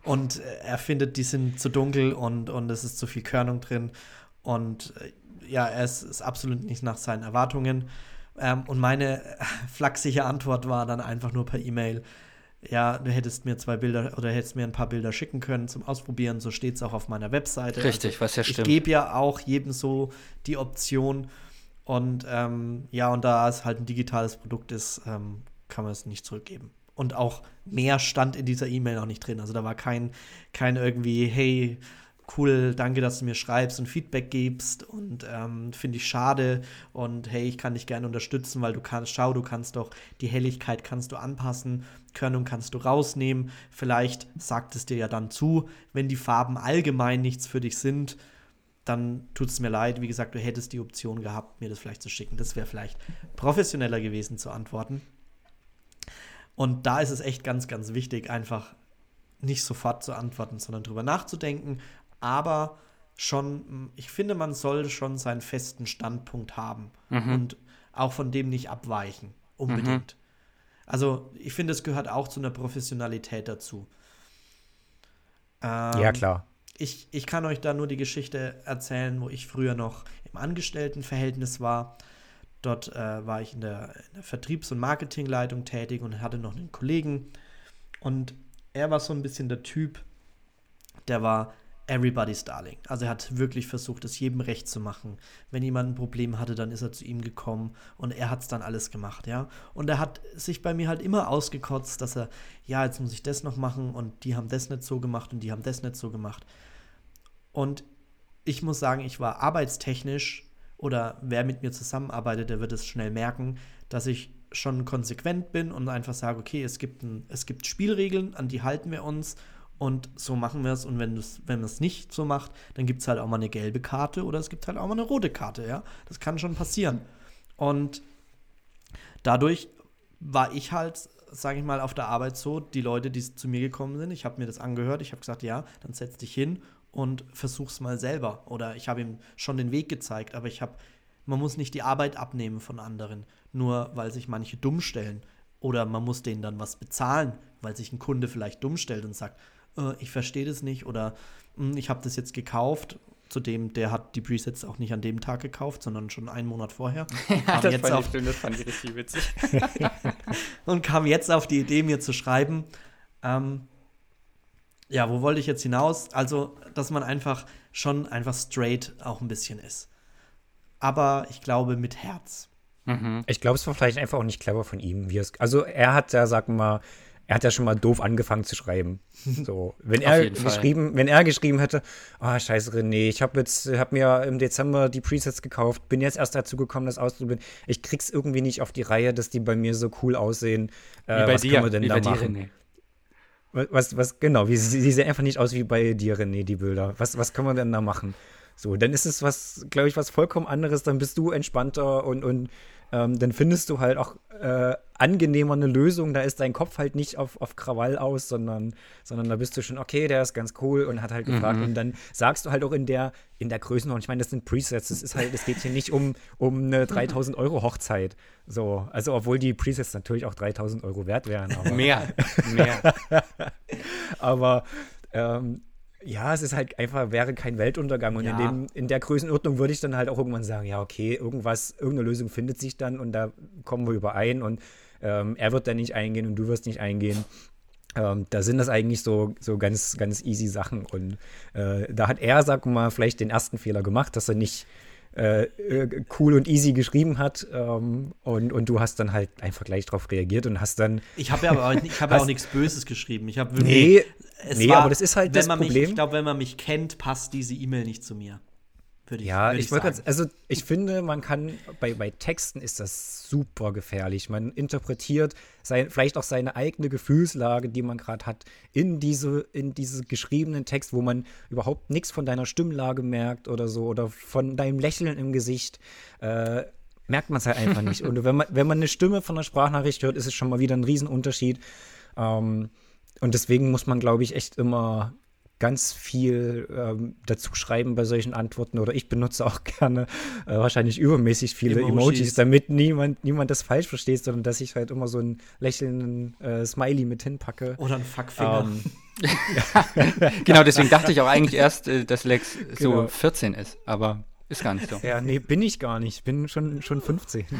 und er findet, die sind zu dunkel und und es ist zu viel Körnung drin und äh, ja, er ist, ist absolut nicht nach seinen Erwartungen. Ähm, und meine [LAUGHS] flachsige Antwort war dann einfach nur per E-Mail, ja, du hättest mir zwei Bilder oder hättest mir ein paar Bilder schicken können zum Ausprobieren. So steht es auch auf meiner Webseite. Richtig, also, was ja stimmt. Ich gebe ja auch jedem so die Option. Und ähm, ja, und da es halt ein digitales Produkt ist, ähm, kann man es nicht zurückgeben. Und auch mehr stand in dieser E-Mail noch nicht drin. Also da war kein, kein irgendwie, hey, cool, danke, dass du mir schreibst und Feedback gibst und ähm, finde ich schade und hey, ich kann dich gerne unterstützen, weil du kannst, schau, du kannst doch die Helligkeit kannst du anpassen, Körnung kannst du rausnehmen, vielleicht sagt es dir ja dann zu, wenn die Farben allgemein nichts für dich sind, dann tut es mir leid, wie gesagt, du hättest die Option gehabt, mir das vielleicht zu schicken, das wäre vielleicht professioneller gewesen zu antworten. Und da ist es echt ganz, ganz wichtig, einfach nicht sofort zu antworten, sondern drüber nachzudenken aber schon, ich finde, man soll schon seinen festen Standpunkt haben mhm. und auch von dem nicht abweichen, unbedingt. Mhm. Also ich finde, es gehört auch zu einer Professionalität dazu. Ähm, ja, klar. Ich, ich kann euch da nur die Geschichte erzählen, wo ich früher noch im Angestelltenverhältnis war. Dort äh, war ich in der, in der Vertriebs- und Marketingleitung tätig und hatte noch einen Kollegen. Und er war so ein bisschen der Typ, der war everybody's darling. Also er hat wirklich versucht, es jedem recht zu machen. Wenn jemand ein Problem hatte, dann ist er zu ihm gekommen und er hat es dann alles gemacht, ja. Und er hat sich bei mir halt immer ausgekotzt, dass er, ja, jetzt muss ich das noch machen und die haben das nicht so gemacht und die haben das nicht so gemacht. Und ich muss sagen, ich war arbeitstechnisch oder wer mit mir zusammenarbeitet, der wird es schnell merken, dass ich schon konsequent bin und einfach sage, okay, es gibt, ein, es gibt Spielregeln, an die halten wir uns und so machen wir es. Und wenn, wenn man es nicht so macht, dann gibt es halt auch mal eine gelbe Karte oder es gibt halt auch mal eine rote Karte, ja. Das kann schon passieren. Und dadurch war ich halt, sage ich mal, auf der Arbeit so, die Leute, die zu mir gekommen sind, ich habe mir das angehört, ich habe gesagt, ja, dann setz dich hin und versuch's mal selber. Oder ich habe ihm schon den Weg gezeigt, aber ich habe, man muss nicht die Arbeit abnehmen von anderen, nur weil sich manche dumm stellen Oder man muss denen dann was bezahlen, weil sich ein Kunde vielleicht dumm stellt und sagt, äh, ich verstehe das nicht oder hm, ich habe das jetzt gekauft. Zudem, der hat die Presets auch nicht an dem Tag gekauft, sondern schon einen Monat vorher. [LAUGHS] Ja, das, jetzt fand auf, ich, schön, das fand ich richtig witzig. [LAUGHS] [LAUGHS] und kam jetzt auf die Idee, mir zu schreiben, ähm, ja, wo wollte ich jetzt hinaus? Also, dass man einfach schon einfach straight auch ein bisschen ist. Aber ich glaube mit Herz. Mhm. Ich glaube, es war vielleicht einfach auch nicht clever von ihm. Wie es, also er hat ja, sag mal, er hat ja schon mal doof angefangen zu schreiben. [LAUGHS] So, wenn er jeden Fall. geschrieben, wenn er geschrieben hätte, ah scheiße René, ich habe jetzt, habe mir im Dezember die Presets gekauft, bin jetzt erst dazu gekommen, das auszuprobieren. Ich krieg's irgendwie nicht auf die Reihe, dass die bei mir so cool aussehen. Äh, was dir, können wir denn wie da bei dir, machen? René. Was, was, genau, wie, sie, sie sehen einfach nicht aus wie bei dir, René, die Bilder. Was, was können wir denn da machen? So, dann ist es was, glaube ich, was vollkommen anderes, dann bist du entspannter und, und ähm, dann findest du halt auch äh, angenehmer eine Lösung. Da ist dein Kopf halt nicht auf, auf Krawall aus, sondern, sondern da bist du schon, okay, der ist ganz cool und hat halt gefragt. Und dann sagst du halt auch in der, in der Größenordnung, ich meine, das sind Presets, das ist halt, es geht hier nicht um, um eine 3000 Euro Hochzeit. So, also obwohl die Presets natürlich auch 3000 Euro wert wären. Mehr, mehr. [LAUGHS] aber ähm, ja, es ist halt einfach, wäre kein Weltuntergang. Und Ja. in, dem, in der Größenordnung würde ich dann halt auch irgendwann sagen, ja, okay, irgendwas, irgendeine Lösung findet sich dann und da kommen wir überein und ähm, er wird dann nicht eingehen und du wirst nicht eingehen. Ähm, da sind das eigentlich so, so ganz, ganz easy Sachen. Und äh, da hat er, sag mal, vielleicht den ersten Fehler gemacht, dass er nicht äh, äh, cool und easy geschrieben hat. Ähm, und, und du hast dann halt einfach gleich drauf reagiert und hast dann Ich habe ja aber auch, ich hab ja auch [LAUGHS] nichts Böses geschrieben. Ich habe wirklich. Nee, es nee, aber das ist halt das man Mich, Problem. ich glaube, wenn man mich kennt, passt diese E-Mail nicht zu mir. Würde ich, Ja, würde ich wollte sagen. gerade, also ich finde, man kann, bei, bei Texten ist das super gefährlich. Man interpretiert sein, vielleicht auch seine eigene Gefühlslage, die man gerade hat, in diese, in diese geschriebenen Text, wo man überhaupt nichts von deiner Stimmlage merkt oder so, oder von deinem Lächeln im Gesicht. Äh, merkt man es halt einfach nicht. Und wenn man, wenn man eine Stimme von einer Sprachnachricht hört, ist es schon mal wieder ein Riesenunterschied. Ähm, und deswegen muss man, glaube ich, echt immer ganz viel ähm, dazu schreiben bei solchen Antworten. Oder ich benutze auch [LAUGHS] gerne äh, wahrscheinlich übermäßig viele Emojis. Emojis, damit niemand, niemand das falsch versteht, sondern dass ich halt immer so einen lächelnden äh, Smiley mit hinpacke. Oder ein Fuckfinger. Ähm, [LAUGHS] Genau, deswegen dachte ich auch eigentlich erst, äh, dass Lex so Genau. 14 ist, aber ist gar nicht so. ja, nee, bin ich gar nicht. Bin schon, schon 15. [LAUGHS]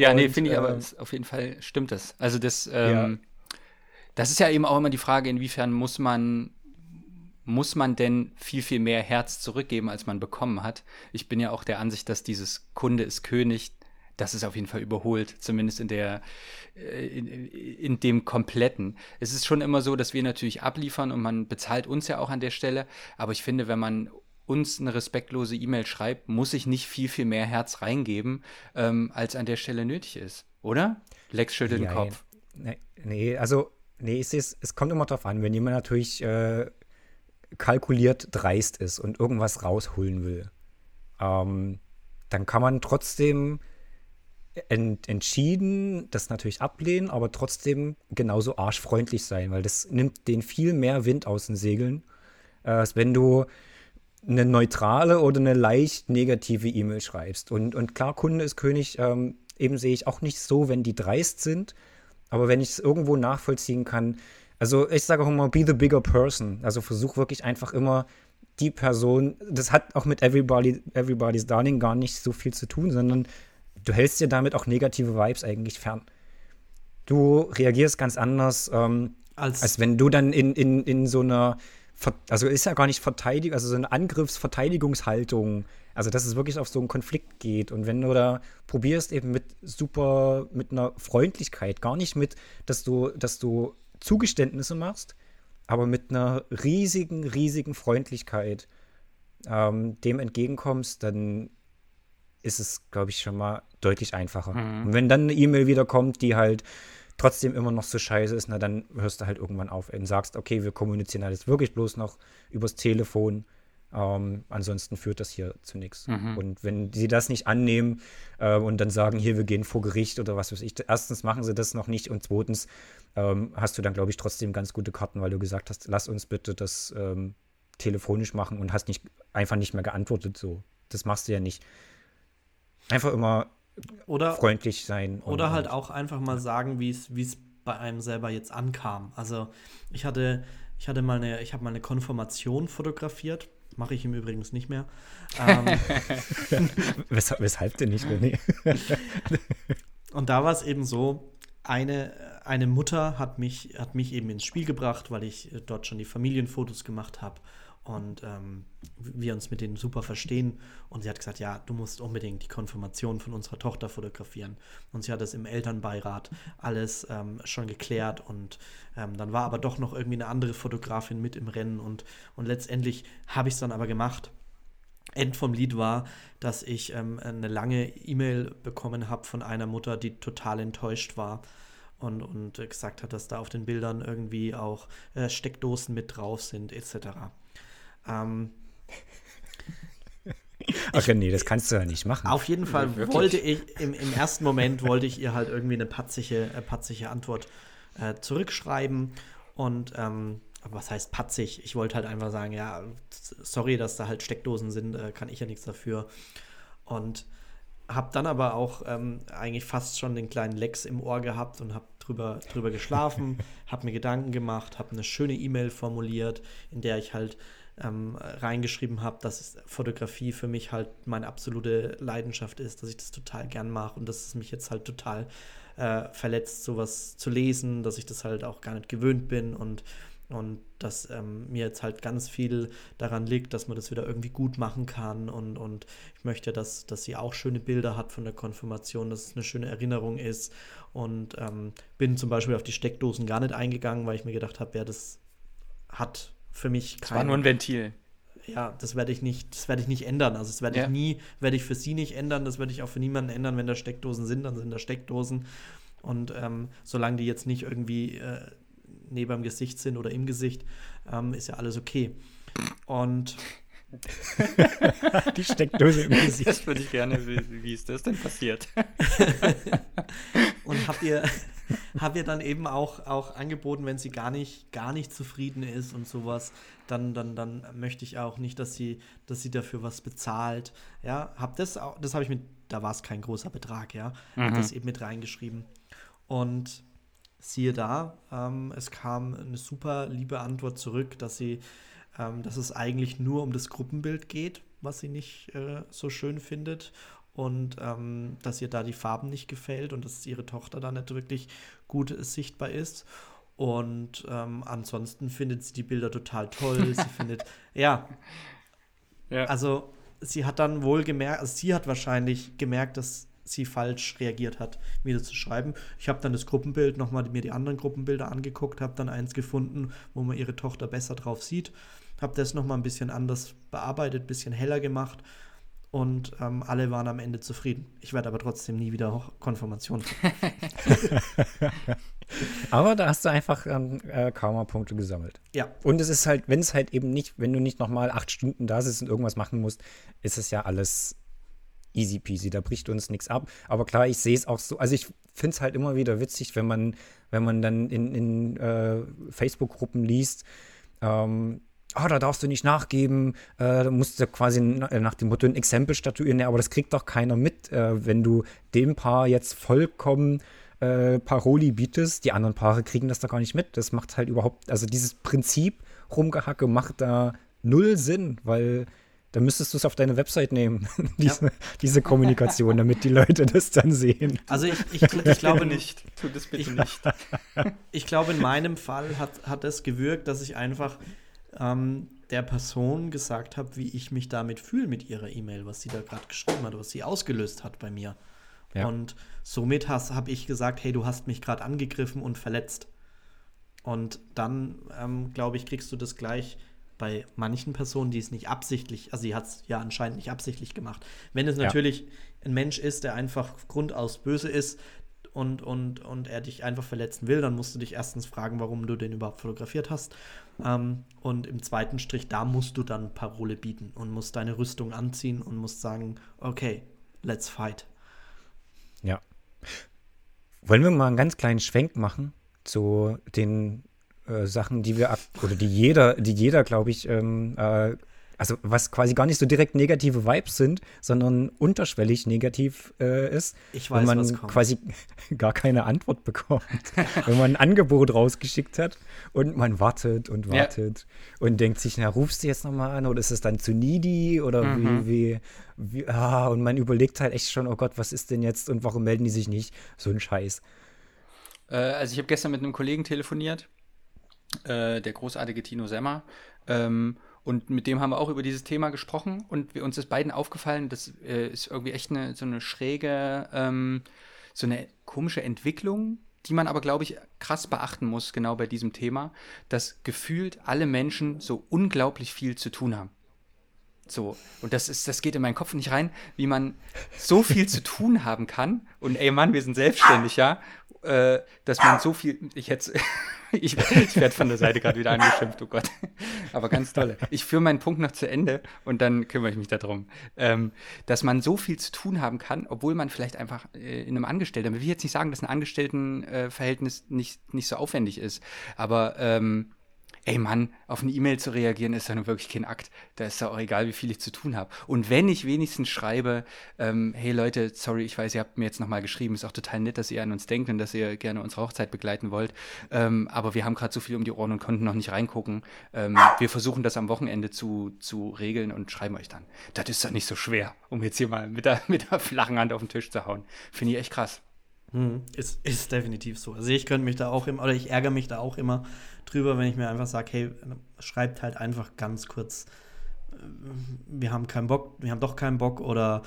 Ja, nee, Und, finde ich, aber es, auf jeden Fall stimmt das. Also das, ähm, das ist ja eben auch immer die Frage, inwiefern muss man, muss man denn viel, viel mehr Herz zurückgeben, als man bekommen hat. Ich bin ja auch der Ansicht, dass dieses Kunde ist König, das ist auf jeden Fall überholt, zumindest in der, äh, in, in dem kompletten. Es ist schon immer so, dass wir natürlich abliefern und man bezahlt uns ja auch an der Stelle, aber ich finde, wenn man uns eine respektlose E-Mail schreibt, muss ich nicht viel, viel mehr Herz reingeben, ähm, als an der Stelle nötig ist, oder? Lex schüttelt den Jein. Kopf. Nee, nee, also, nee, ich seh's, es kommt immer drauf an, wenn jemand natürlich äh, kalkuliert dreist ist und irgendwas rausholen will, ähm, dann kann man trotzdem ent, entschieden das natürlich ablehnen, aber trotzdem genauso arschfreundlich sein, weil das nimmt den viel mehr Wind aus den Segeln, äh, als wenn du eine neutrale oder eine leicht negative E-Mail schreibst. Und, und klar, Kunde ist König, ähm, eben sehe ich auch nicht so, wenn die dreist sind, aber wenn ich es irgendwo nachvollziehen kann, also ich sage auch immer, be the bigger person. Also versuch wirklich einfach immer die Person, das hat auch mit Everybody, Everybody's Darling gar nicht so viel zu tun, sondern du hältst dir damit auch negative Vibes eigentlich fern. Du reagierst ganz anders, ähm, Als, als wenn du dann in, in, in so einer, also ist ja gar nicht Verteidigung, also so eine Angriffsverteidigungshaltung, also dass es wirklich auf so einen Konflikt geht. Und wenn du da probierst, eben mit super, mit einer Freundlichkeit, gar nicht mit, dass du, dass du Zugeständnisse machst, aber mit einer riesigen, riesigen Freundlichkeit ähm, dem entgegenkommst, dann ist es, glaube ich, schon mal deutlich einfacher. Und wenn dann eine E-Mail wiederkommt, die halt trotzdem immer noch so scheiße ist, na dann hörst du halt irgendwann auf und sagst, okay, wir kommunizieren jetzt wirklich bloß noch übers Telefon. Ähm, ansonsten führt das hier zu nichts. Und wenn sie das nicht annehmen äh, und dann sagen, hier, wir gehen vor Gericht oder was weiß ich, erstens machen sie das noch nicht und zweitens ähm, hast du dann, glaube ich, trotzdem ganz gute Karten, weil du gesagt hast, lass uns bitte das ähm, telefonisch machen und hast nicht einfach nicht mehr geantwortet. So, das machst du ja nicht. Einfach immer oder, freundlich sein. Oder halt auch einfach mal sagen, wie es bei einem selber jetzt ankam. Also ich hatte, ich hatte mal eine, ich habe mal eine Konfirmation fotografiert. Mache ich im Übrigens nicht mehr. Ähm, [LAUGHS] Weshalb, weshalb denn nicht, René? [LAUGHS] und da war es eben so, eine, eine Mutter hat mich, hat mich eben ins Spiel gebracht, weil ich äh, dort schon die Familienfotos gemacht habe und ähm, wir uns mit denen super verstehen. Und sie hat gesagt, ja, du musst unbedingt die Konfirmation von unserer Tochter fotografieren. Und sie hat das im Elternbeirat alles ähm, schon geklärt. Und ähm, dann war aber doch noch irgendwie eine andere Fotografin mit im Rennen. Und, und letztendlich habe ich es dann aber gemacht. End vom Lied war, dass ich ähm, eine lange E-Mail bekommen habe von einer Mutter, die total enttäuscht war und, und äh, gesagt hat, dass da auf den Bildern irgendwie auch äh, Steckdosen mit drauf sind, etc. Ähm, Ach René, das kannst du ja nicht machen. auf jeden Fall Nee, wollte ich, im, im ersten Moment wollte ich ihr halt irgendwie eine patzige, äh, patzige Antwort äh, zurückschreiben. Und ähm, was heißt patzig? Ich wollte halt einfach sagen, ja, sorry, dass da halt Steckdosen sind, äh, kann ich ja nichts dafür. Und habe dann aber auch ähm, eigentlich fast schon den kleinen Lex im Ohr gehabt und habe drüber, drüber geschlafen, [LAUGHS] habe mir Gedanken gemacht, habe eine schöne E-Mail formuliert, in der ich halt ähm, reingeschrieben habe, dass Fotografie für mich halt meine absolute Leidenschaft ist, dass ich das total gern mache und dass es mich jetzt halt total äh, verletzt, sowas zu lesen, dass ich das halt auch gar nicht gewöhnt bin und und dass ähm, mir jetzt halt ganz viel daran liegt, dass man das wieder irgendwie gut machen kann. Und, und ich möchte, dass, dass sie auch schöne Bilder hat von der Konfirmation, dass es eine schöne Erinnerung ist. Und ähm, bin zum Beispiel auf die Steckdosen gar nicht eingegangen, weil ich mir gedacht habe, ja, das hat für mich Das war nur ein Ventil. ja, das werde ich nicht, das werde ich nicht ändern. Also das werde Ja. ich nie, werde ich für sie nicht ändern, das werde ich auch für niemanden ändern, wenn da Steckdosen sind, dann sind da Steckdosen. Und ähm, solange die jetzt nicht irgendwie äh, neben dem Gesicht sind oder im Gesicht, ähm, ist ja alles okay. Und Die Steckdose im Gesicht. Das würde ich gerne, wie, wie ist das denn passiert? [LAUGHS] und habt ihr, hab ihr dann eben auch, auch angeboten, wenn sie gar nicht, gar nicht zufrieden ist und sowas, dann, dann, dann möchte ich auch nicht, dass sie, dass sie dafür was bezahlt. Ja, hab das auch, das habe ich mit, da war es kein großer Betrag, ja, hab das eben mit reingeschrieben. Und siehe da, ähm, es kam eine super liebe Antwort zurück, dass sie, ähm, dass es eigentlich nur um das Gruppenbild geht, was sie nicht äh, so schön findet und ähm, dass ihr da die Farben nicht gefällt und dass ihre Tochter da nicht wirklich gut sichtbar ist. Und ähm, ansonsten findet sie die Bilder total toll. sie [LAUGHS] findet, ja, Ja. also sie hat dann wohl gemerkt, also sie hat wahrscheinlich gemerkt, dass sie falsch reagiert hat, mir das zu schreiben. Ich habe dann das Gruppenbild nochmal mir die anderen Gruppenbilder angeguckt, habe dann eins gefunden, wo man ihre Tochter besser drauf sieht, habe das nochmal ein bisschen anders bearbeitet, bisschen heller gemacht und ähm, alle waren am Ende zufrieden. Ich werde aber trotzdem nie wieder Konfirmation. [LAUGHS] Aber da hast du einfach ähm, äh, Karma-Punkte gesammelt. ja, Und es ist halt, wenn es halt eben nicht, wenn du nicht nochmal acht Stunden da sitzt und irgendwas machen musst, ist es ja alles easy peasy. Da bricht uns nichts ab. Aber klar, ich sehe es auch so. Also ich finde es halt immer wieder witzig, wenn man, wenn man dann in, in äh, Facebook-Gruppen liest, ähm, ah, da darfst du nicht nachgeben, äh, da musst du quasi na- nach dem Motto ein Exempel statuieren, ja, aber das kriegt doch keiner mit, äh, wenn du dem Paar jetzt vollkommen äh, Paroli bietest, die anderen Paare kriegen das doch gar nicht mit. Das macht halt überhaupt, also dieses Prinzip Rumgehacke macht da null Sinn, weil da müsstest du es auf deine Website nehmen, [LAUGHS] diese, diese Kommunikation, damit die Leute das dann sehen. also ich, ich, ich glaube nicht. Tu das bitte Ich- nicht. [LAUGHS] Ich glaube, in meinem Fall hat, hat es gewirkt, dass ich einfach ähm, der Person gesagt habe, wie ich mich damit fühle mit ihrer E-Mail, was sie da gerade geschrieben hat, was sie ausgelöst hat bei mir. Ja. Und somit habe ich gesagt, hey, du hast mich gerade angegriffen und verletzt. Und dann, ähm, glaube ich, kriegst du das gleich bei manchen Personen, die es nicht absichtlich, also sie hat es ja anscheinend nicht absichtlich gemacht. Wenn es Ja. natürlich ein Mensch ist, der einfach grundaus böse ist und, und, und er dich einfach verletzen will, dann musst du dich erstens fragen, warum du den überhaupt fotografiert hast. Ähm, und im zweiten Strich, da musst du dann Parole bieten und musst deine Rüstung anziehen und musst sagen, okay, let's fight. Ja. Wollen wir mal einen ganz kleinen Schwenk machen zu den äh, Sachen, die wir ak- oder die jeder, die jeder, glaube ich, ähm, äh, also was quasi gar nicht so direkt negative Vibes sind, sondern unterschwellig negativ äh, ist. Ich weiß, wenn man quasi [LAUGHS] gar keine Antwort bekommt. [LAUGHS] wenn man ein Angebot rausgeschickt hat und man wartet und Ja. wartet und denkt sich, na, rufst du jetzt nochmal an oder ist es dann zu needy oder Mhm. wie, wie, wie, ah, und man überlegt halt echt schon, oh Gott, was ist denn jetzt und warum melden die sich nicht? So ein Scheiß. Äh, also ich habe gestern mit einem Kollegen telefoniert, äh, der großartige Tino Semmer. Ähm, und mit dem haben wir auch über dieses Thema gesprochen und wir, uns ist beiden aufgefallen, das äh, ist irgendwie echt eine, so eine schräge, ähm, so eine komische Entwicklung, die man aber, glaube ich, krass beachten muss, genau bei diesem Thema, dass gefühlt alle Menschen so unglaublich viel zu tun haben. So, und das ist, das geht in meinen Kopf nicht rein, wie man so viel zu tun haben kann. Und ey Mann, wir sind selbstständig, ja. Äh, dass man so viel. Ich jetzt. [LAUGHS] ich ich werde von der Seite gerade wieder angeschimpft, oh Gott. Aber ganz toll. Ich führe meinen Punkt noch zu Ende und dann kümmere ich mich darum. Ähm, dass man so viel zu tun haben kann, obwohl man vielleicht einfach äh, in einem Angestellten. Ich will jetzt nicht sagen, dass ein Angestelltenverhältnis nicht, nicht so aufwendig ist. Aber ähm, ey Mann, auf eine E-Mail zu reagieren ist ja nun wirklich kein Akt. Da ist ja auch egal, wie viel ich zu tun habe. Und wenn ich wenigstens schreibe, ähm, hey Leute, sorry, ich weiß, ihr habt mir jetzt nochmal geschrieben, ist auch total nett, dass ihr an uns denkt und dass ihr gerne unsere Hochzeit begleiten wollt. Ähm, aber wir haben gerade so viel um die Ohren und konnten noch nicht reingucken. Ähm, wir versuchen das am Wochenende zu, zu regeln und schreiben euch dann. Das ist doch nicht so schwer, um jetzt hier mal mit der, [LAUGHS] mit der flachen Hand auf den Tisch zu hauen. Finde ich echt krass. Mhm. Ist, ist definitiv so. Also ich könnte mich da auch immer, oder ich ärgere mich da auch immer drüber, wenn ich mir einfach sage, hey, schreibt halt einfach ganz kurz, äh, wir haben keinen Bock, wir haben doch keinen Bock oder,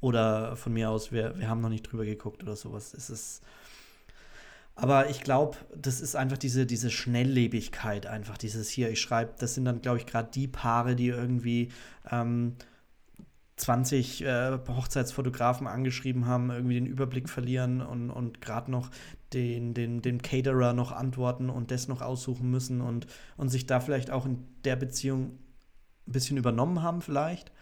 oder von mir aus, wir, wir haben noch nicht drüber geguckt oder sowas. Es ist. Aber ich glaube, das ist einfach diese, diese Schnelllebigkeit, einfach dieses hier, ich schreibe, das sind dann, glaube ich, gerade die Paare, die irgendwie ähm, 20 äh, Hochzeitsfotografen angeschrieben haben, irgendwie den Überblick verlieren und, und gerade noch den, den, den Caterer noch antworten und das noch aussuchen müssen und, und sich da vielleicht auch in der Beziehung ein bisschen übernommen haben vielleicht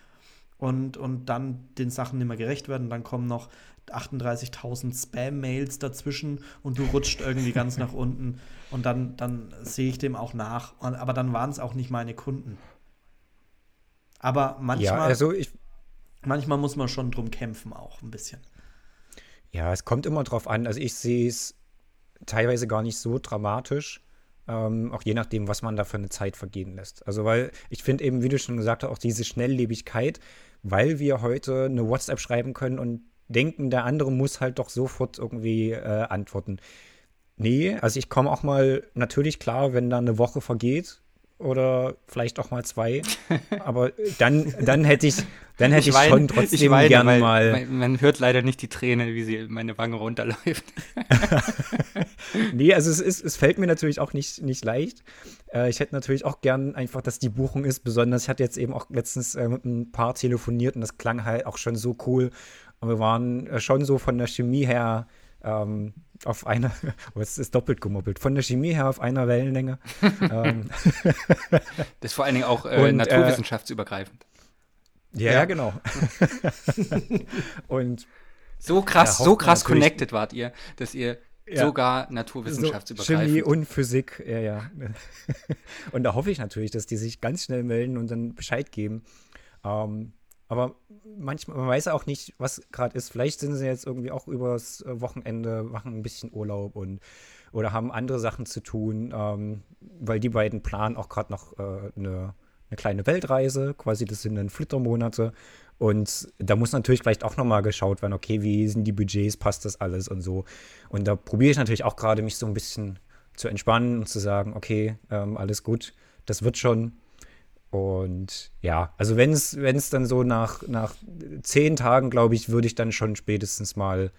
und, und dann den Sachen nicht mehr gerecht werden. Dann kommen noch 38.000 Spam-Mails dazwischen und du rutscht irgendwie ganz [LAUGHS] nach unten und dann, dann sehe ich dem auch nach. Und, aber dann waren es auch nicht meine Kunden. Aber manchmal, Ja, also ich, manchmal muss man schon drum kämpfen auch ein bisschen. Ja, es kommt immer drauf an. Also ich sehe es teilweise gar nicht so dramatisch. Ähm, auch je nachdem, was man da für eine Zeit vergehen lässt. Also, weil ich finde eben, wie du schon gesagt hast, auch diese Schnelllebigkeit, weil wir heute eine WhatsApp schreiben können und denken, der andere muss halt doch sofort irgendwie äh, antworten. Nee, also ich komme auch mal natürlich klar, wenn da eine Woche vergeht oder vielleicht auch mal zwei. Aber dann, dann hätte ich, dann hätte ich, weine- schon trotzdem ich weine, gern weil mal. Man, man hört leider nicht die Träne, wie sie meine Wange runterläuft. [LAUGHS] Nee, also es, ist, es fällt mir natürlich auch nicht, nicht leicht. Äh, ich hätte natürlich auch gern einfach, dass die Buchung ist. Besonders, ich hatte jetzt eben auch letztens äh, mit ein paar telefoniert und das klang halt auch schon so cool. Und wir waren äh, schon so von der Chemie her ähm, auf einer, [LAUGHS] oh, es ist doppelt gemoppelt, von der Chemie her auf einer Wellenlänge. [LAUGHS] ähm, [LAUGHS] Das ist vor allen Dingen auch äh, Und, äh, naturwissenschaftsübergreifend. ja, Ja. genau. und So krass, so krass connected wart ihr, dass ihr Ja. sogar so naturwissenschaftsübergreifend. Chemie und Physik, ja, ja. und da hoffe ich natürlich, dass die sich ganz schnell melden und dann Bescheid geben. Ähm, aber manchmal, man weiß auch nicht, was gerade ist. Vielleicht sind sie jetzt irgendwie auch übers äh, Wochenende, machen ein bisschen Urlaub und oder haben andere Sachen zu tun, ähm, weil die beiden planen auch gerade noch äh, eine, eine kleine Weltreise, quasi das sind dann Flittermonate. Und da muss natürlich vielleicht auch nochmal geschaut werden, okay, wie sind die Budgets, passt das alles und so. Und da probiere ich natürlich auch gerade, mich so ein bisschen zu entspannen und zu sagen, okay, ähm, alles gut, das wird schon. Und ja, also wenn es wenn es dann so nach, nach zehn Tagen, glaube ich, würde ich dann schon spätestens mal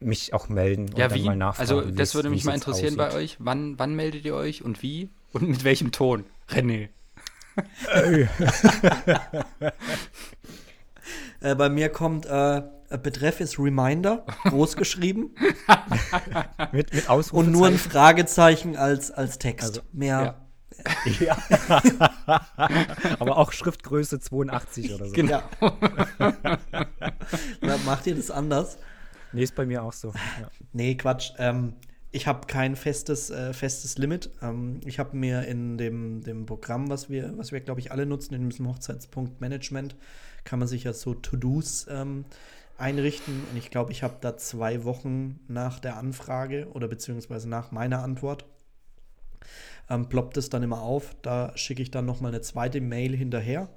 mich auch melden und Ja, dann wie? mal nachfragen. Also, das würde mich mal interessieren bei aussieht. euch. Wann, wann meldet ihr euch und wie? Und mit welchem Ton? René. Äh, bei mir kommt äh, Betreff ist Reminder, groß geschrieben [LAUGHS] Mit, mit und nur ein Ausrufezeichen. Fragezeichen als, als Text. Also, Mehr. Ja. [LAUGHS] [LAUGHS] Aber auch Schriftgröße 82 oder so. Genau. [LAUGHS] Na, Macht ihr das anders? Nee, ist bei mir auch so. Ja. Nee, Quatsch. Ähm, ich habe kein festes, äh, festes Limit. Ähm, ich habe mir in dem, dem Programm, was wir, was wir glaube ich, alle nutzen, in diesem Hochzeitspunkt Management, kann man sich ja so To-Dos ähm, einrichten. Und ich glaube, ich habe da zwei Wochen nach der Anfrage oder beziehungsweise nach meiner Antwort ähm, ploppt es dann immer auf. Da schicke ich dann nochmal eine zweite Mail hinterher,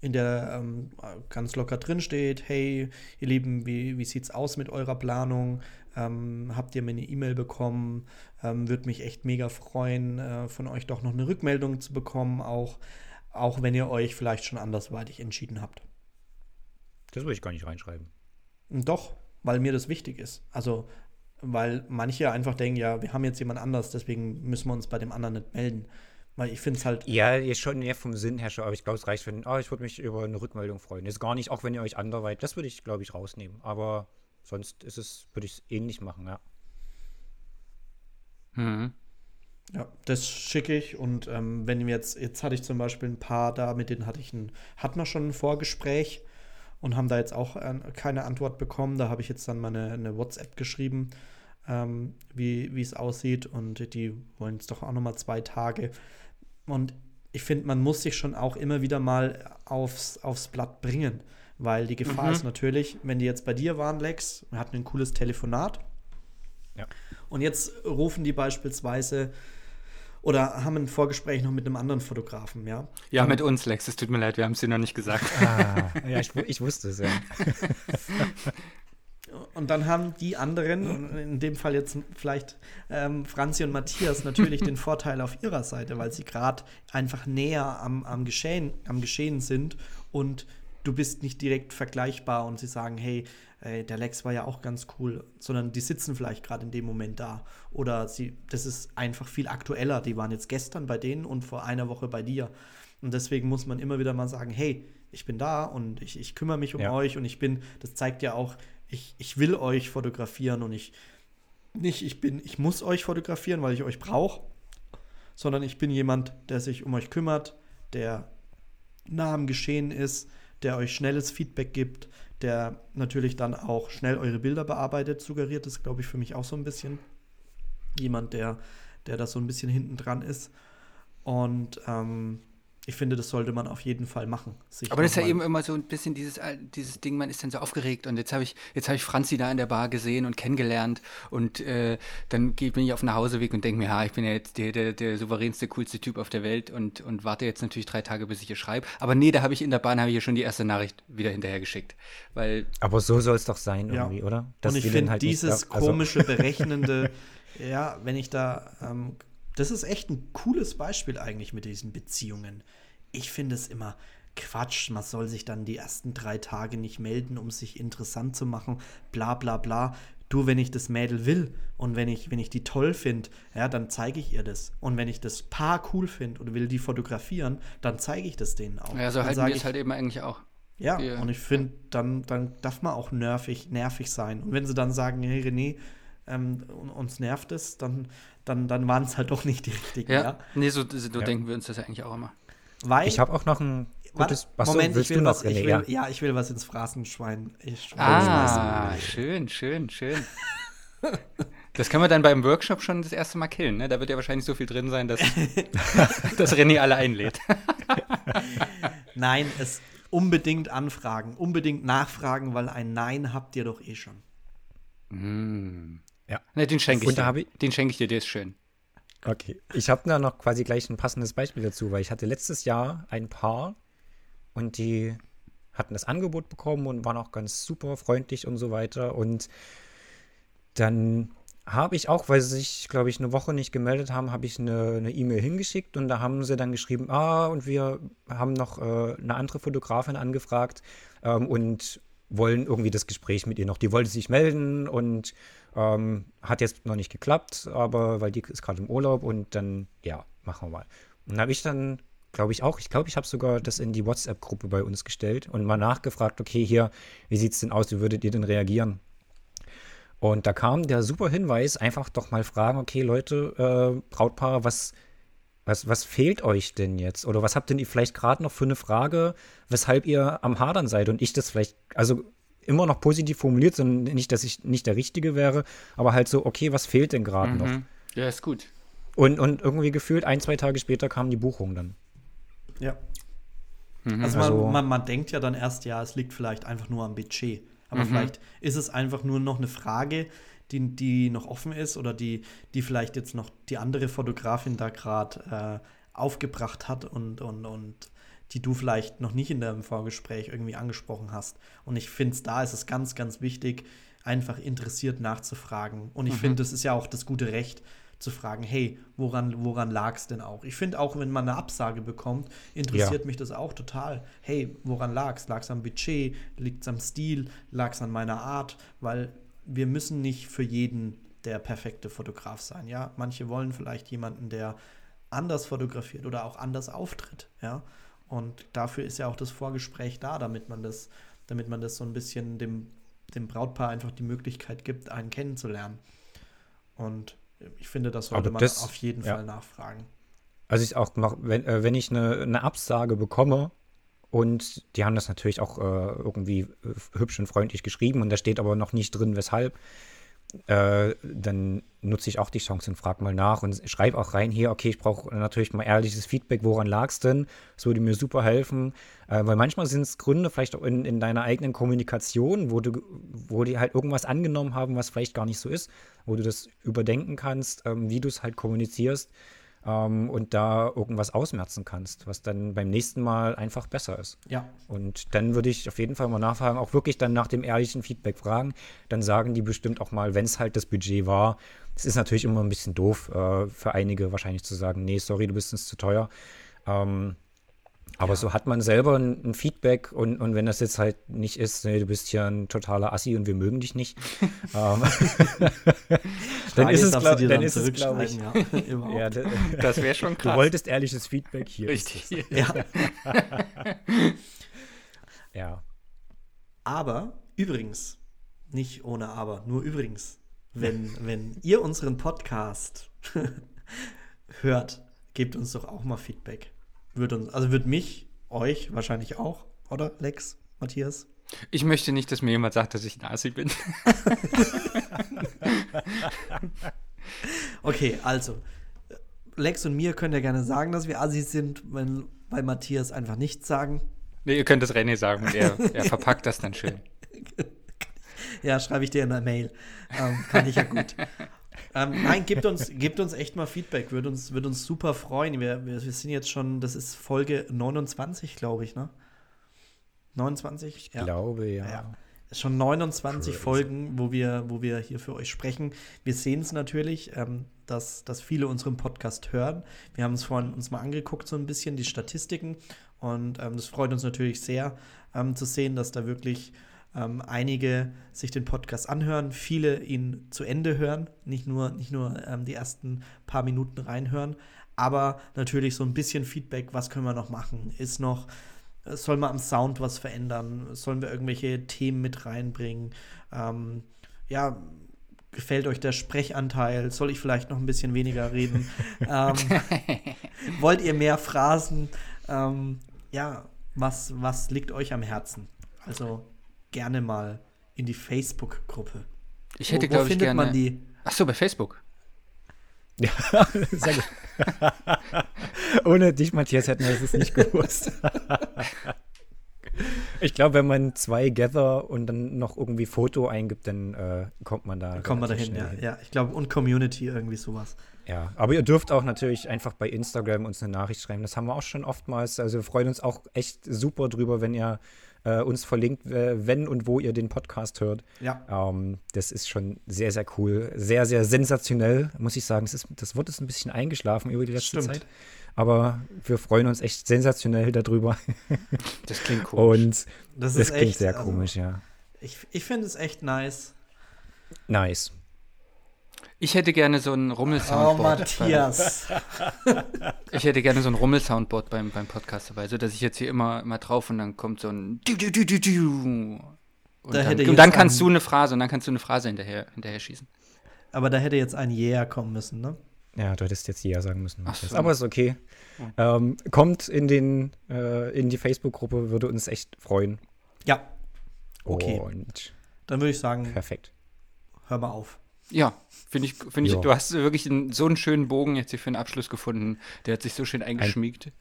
in der ähm, ganz locker drin steht, hey, ihr Lieben, wie, wie es aus mit eurer Planung? Ähm, habt ihr mir eine E-Mail bekommen? Ähm, Würde mich echt mega freuen, äh, von euch doch noch eine Rückmeldung zu bekommen, auch, auch wenn ihr euch vielleicht schon andersweitig entschieden habt. Das würde ich gar nicht reinschreiben. Doch, weil mir das wichtig ist. Also, weil manche einfach denken, ja, wir haben jetzt jemand anders, deswegen müssen wir uns bei dem anderen nicht melden. Weil ich finde es halt. Ja, ist schon eher vom Sinn her schon, aber ich glaube, es reicht, wenn, oh, ich würde mich über eine Rückmeldung freuen. Ist gar nicht, auch wenn ihr euch anderweitig, das würde ich, glaube ich, rausnehmen. Aber sonst ist es, würde ich es ähnlich machen, ja. Mhm. Ja, das schicke ich und ähm, wenn wir jetzt, jetzt hatte ich zum Beispiel ein paar da, mit denen hatte ich ein, hatten wir schon ein Vorgespräch und haben da jetzt auch äh, keine Antwort bekommen. Da habe ich jetzt dann mal eine, eine WhatsApp geschrieben, ähm, wie es aussieht und die wollen jetzt doch auch nochmal zwei Tage. Und ich finde, man muss sich schon auch immer wieder mal aufs, aufs Blatt bringen. Weil die Gefahr mhm. ist natürlich, wenn die jetzt bei dir waren, Lex, wir hatten ein cooles Telefonat. Ja. Und jetzt rufen die beispielsweise oder haben ein Vorgespräch noch mit einem anderen Fotografen, ja? Ja, mit uns, Lex. Es tut mir leid, wir haben es dir noch nicht gesagt. Ah, [LAUGHS] ja, ich, ich wusste es, ja. [LAUGHS] Und dann haben die anderen, in dem Fall jetzt vielleicht ähm, Franzi und Matthias, natürlich den [LAUGHS] Vorteil auf ihrer Seite, weil sie gerade einfach näher am, am, Geschehen, am Geschehen sind und du bist nicht direkt vergleichbar und sie sagen, hey, äh, der Lex war ja auch ganz cool, sondern die sitzen vielleicht gerade in dem Moment da. Oder sie, das ist einfach viel aktueller. Die waren jetzt gestern bei denen und vor einer Woche bei dir. Und deswegen muss man immer wieder mal sagen, hey, ich bin da und ich, ich kümmere mich um ja. euch und ich bin, das zeigt ja auch, ich, ich will euch fotografieren und ich nicht, ich bin, ich muss euch fotografieren, weil ich euch brauche, sondern ich bin jemand, der sich um euch kümmert, der nah am Geschehen ist, der euch schnelles Feedback gibt, der natürlich dann auch schnell eure Bilder bearbeitet, suggeriert ist, glaube ich, für mich auch so ein bisschen. Jemand, der, der da so ein bisschen hinten dran ist. Und ähm, ich finde, das sollte man auf jeden Fall machen. Aber das ist ja eben immer so ein bisschen dieses, dieses Ding, man ist dann so aufgeregt und jetzt habe ich, jetzt habe ich Franzi da in der Bar gesehen und kennengelernt und äh, dann bin ich auf den Nachhauseweg und denke mir, ja, ich bin ja jetzt der, der, der souveränste, coolste Typ auf der Welt und, und warte jetzt natürlich drei Tage, bis ich ihr schreibe. Aber nee, da habe ich in der Bahn habe ich ihr schon die erste Nachricht wieder hinterher geschickt. Weil Aber so soll es doch sein irgendwie, ja. oder? Dass und ich finde halt dieses nicht, also komische, [LAUGHS] berechnende, ja, wenn ich da ähm, das ist echt ein cooles Beispiel eigentlich mit diesen Beziehungen. Ich finde es immer Quatsch, man soll sich dann die ersten drei Tage nicht melden, um sich interessant zu machen, bla bla bla. Du, wenn ich das Mädel will und wenn ich, wenn ich die toll finde, ja, dann zeige ich ihr das. Und wenn ich das Paar cool finde und will die fotografieren, dann zeige ich das denen auch. Ja, so halten wir es halt eben eigentlich auch. Ja, ja. und ich finde, dann, dann darf man auch nervig, nervig sein. Und wenn sie dann sagen, hey René, ähm, uns nervt es, dann, dann, dann waren es halt doch nicht die richtigen. Ja, ja? nee, so, so ja. denken wir uns das ja eigentlich auch immer. Weil, ich habe auch noch ein gutes. Warte, Moment, ich will, was, ich will, ja. ja. ich will was ins Phrasenschwein. ah, schön, schön, schön. Das kann man dann beim Workshop schon das erste Mal killen, ne? Da wird ja wahrscheinlich so viel drin sein, dass, [LAUGHS] dass René alle einlädt. Nein, es unbedingt anfragen, unbedingt nachfragen, weil ein Nein habt ihr doch eh schon. Mm. Ja. Ne, den schenke ich, dir. Den schenke ich dir, der ist schön. Okay. Ich habe da noch quasi gleich ein passendes Beispiel dazu, weil ich hatte letztes Jahr ein Paar und die hatten das Angebot bekommen und waren auch ganz super freundlich und so weiter. Und dann habe ich auch, weil sie sich, glaube ich, eine Woche nicht gemeldet haben, habe ich eine E-Mail e hingeschickt und da haben sie dann geschrieben, ah, und wir haben noch äh, eine andere Fotografin angefragt ähm, und wollen irgendwie das Gespräch mit ihr noch. Die wollte sich melden und ähm, hat jetzt noch nicht geklappt, aber weil die ist gerade im Urlaub und dann, ja, machen wir mal. Und habe ich dann, glaube ich auch, ich glaube, ich habe sogar das in die WhatsApp-Gruppe bei uns gestellt und mal nachgefragt, okay, hier, wie sieht es denn aus, wie würdet ihr denn reagieren? Und da kam der super Hinweis, einfach doch mal fragen, okay, Leute, äh, Brautpaare, was, was, was fehlt euch denn jetzt? Oder was habt denn ihr vielleicht gerade noch für eine Frage, weshalb ihr am Hadern seid und ich das vielleicht, also immer noch positiv formuliert, sondern nicht, dass ich nicht der Richtige wäre, aber halt so, okay, was fehlt denn gerade noch? Mhm. Ja, ist gut. Und, und irgendwie gefühlt ein, zwei Tage später kam die Buchung dann. Ja. Mhm. Also, man, Also- man, man denkt ja dann erst, ja, es liegt vielleicht einfach nur am Budget. Aber vielleicht ist es einfach nur noch eine Frage, die, die noch offen ist oder die, die vielleicht jetzt noch die andere Fotografin da gerade äh, aufgebracht hat und, und, und die du vielleicht noch nicht in deinem Vorgespräch irgendwie angesprochen hast. Und ich finde, da ist es ganz, ganz wichtig, einfach interessiert nachzufragen. Und ich finde, das ist ja auch das gute Recht, zu fragen, hey, woran, woran lag es denn auch? Ich finde auch, wenn man eine Absage bekommt, interessiert Ja. mich das auch total. Hey, woran lag es? Lag es am Budget? Liegt es am Stil? Lag es an meiner Art? Weil wir müssen nicht für jeden der perfekte Fotograf sein. Ja, manche wollen vielleicht jemanden, der anders fotografiert oder auch anders auftritt. Ja, und dafür ist ja auch das Vorgespräch da, damit man das, damit man das so ein bisschen dem, dem Brautpaar einfach die Möglichkeit gibt, einen kennenzulernen. Und ich finde, das sollte Aber man das- auf jeden ja. Fall nachfragen. Also ich auch mach, wenn, äh, wenn ich eine, eine Absage bekomme und die haben das natürlich auch äh, irgendwie äh, hübsch und freundlich geschrieben und da steht aber noch nicht drin, weshalb, äh, dann nutze ich auch die Chance und frage mal nach und schreibe auch rein hier, okay, ich brauche natürlich mal ehrliches Feedback, woran lag es denn? Das würde mir super helfen, äh, weil manchmal sind es Gründe vielleicht auch in, in deiner eigenen Kommunikation, wo du, wo die halt irgendwas angenommen haben, was vielleicht gar nicht so ist, wo du das überdenken kannst, ähm, wie du es halt kommunizierst ähm, und da irgendwas ausmerzen kannst, was dann beim nächsten Mal einfach besser ist. Ja, Und dann würde ich auf jeden Fall mal nachfragen, auch wirklich dann nach dem ehrlichen Feedback fragen. Dann sagen die bestimmt auch mal, wenn es halt das Budget war. Es ist natürlich immer ein bisschen doof äh, für einige wahrscheinlich zu sagen, nee, sorry, du bist uns zu teuer. Ähm, aber so hat man selber ein, ein Feedback und, und wenn das jetzt halt nicht ist, nee, du bist hier ein totaler Assi und wir mögen dich nicht, [LAUGHS] ähm, [LAUGHS] dann ist es, glaub, dann ist es glaube ich, Ja, [LAUGHS] ja, d- Das wäre schon du krass. wolltest ehrliches Feedback hier. Richtig. ja. Ja. Aber übrigens, nicht ohne aber, nur übrigens, wenn, wenn ihr unseren Podcast hört, gebt uns doch auch mal Feedback. Wird uns, also wird mich, euch wahrscheinlich auch, oder Lex, Matthias? Ich möchte nicht, dass mir jemand sagt, dass ich Nazi bin. [LAUGHS] Okay, also, Lex und mir könnt ihr gerne sagen, dass wir Assis sind, wenn bei Matthias einfach nichts sagen. Nee, ihr könnt es René sagen und er, er verpackt das dann schön. [LAUGHS] Ja, schreibe ich dir in einer Mail. Ähm, kann ich ja gut. [LAUGHS] ähm, nein, gebt uns, gebt uns echt mal Feedback. Würde uns, würde uns super freuen. Wir, wir, wir sind jetzt schon, das ist Folge 29, glaube ich, ne? 29? Ich glaube, ja. Ja. Schon 29 Crazy. Folgen, wo wir, wo wir hier für euch sprechen. Wir sehen es natürlich, ähm, dass, dass viele unseren Podcast hören. Wir haben es vorhin uns mal angeguckt, so ein bisschen, die Statistiken. Und ähm, das freut uns natürlich sehr ähm, zu sehen, dass da wirklich ähm, einige sich den Podcast anhören, viele ihn zu Ende hören, nicht nur, nicht nur ähm, die ersten paar Minuten reinhören, aber natürlich so ein bisschen Feedback, was können wir noch machen? Ist noch, äh, soll man am Sound was verändern? Sollen wir irgendwelche Themen mit reinbringen? Ähm, ja, gefällt euch der Sprechanteil? Soll ich vielleicht noch ein bisschen weniger reden? [LAUGHS] ähm, wollt ihr mehr Phrasen? Ähm, ja, was, was liegt euch am Herzen? Also gerne mal in die Facebook-Gruppe. Ich hätte, glaube ich, findet gerne. man die? Ach so, bei Facebook. [LAUGHS] Sehr gut. [LAUGHS] Ohne dich, Matthias, hätten wir es nicht gewusst. [LAUGHS] ich glaube, wenn man zwei Gather und dann noch irgendwie Foto eingibt, dann äh, kommt man da. Kommen wir relativ dahin, schnell ja. ja. Ich glaube, und Community, irgendwie sowas. Ja, aber ihr dürft auch natürlich einfach bei Instagram uns eine Nachricht schreiben. Das haben wir auch schon oftmals. Also wir freuen uns auch echt super drüber, wenn ihr äh, uns verlinkt, äh, wenn und wo ihr den Podcast hört. Ja. Ähm, das ist schon sehr, sehr cool. Sehr, sehr sensationell, muss ich sagen. Ist, das Wort ist ein bisschen eingeschlafen über die letzte Stimmt. Zeit. Aber wir freuen uns echt sensationell darüber. [LAUGHS] Das klingt komisch. Und Das, das, klingt echt, sehr also, komisch, ja. Ich, ich finde es echt nice. Nice. Ich hätte gerne so ein Oh, Rummel-Soundboard. Matthias. ich hätte gerne so ein Rummel-Soundboard beim, beim Podcast dabei, so dass ich jetzt hier immer, immer drauf und dann kommt so ein du, du, du, du, du. Und, Da dann, hätte und dann kannst du eine Phrase und dann kannst du eine Phrase hinterher, hinterher schießen. Aber da hätte jetzt ein Yeah kommen müssen, ne? Ja, du hättest jetzt Ja sagen müssen. So. Aber ist okay. Ähm, kommt in, den, äh, in die Facebook-Gruppe, würde uns echt freuen. Ja. Okay. Und Dann würde ich sagen, perfekt. hör mal auf. Ja, finde ich, finde ich, Ja. du hast wirklich einen, so einen schönen Bogen jetzt hier für einen Abschluss gefunden. Der hat sich so schön eingeschmiegt.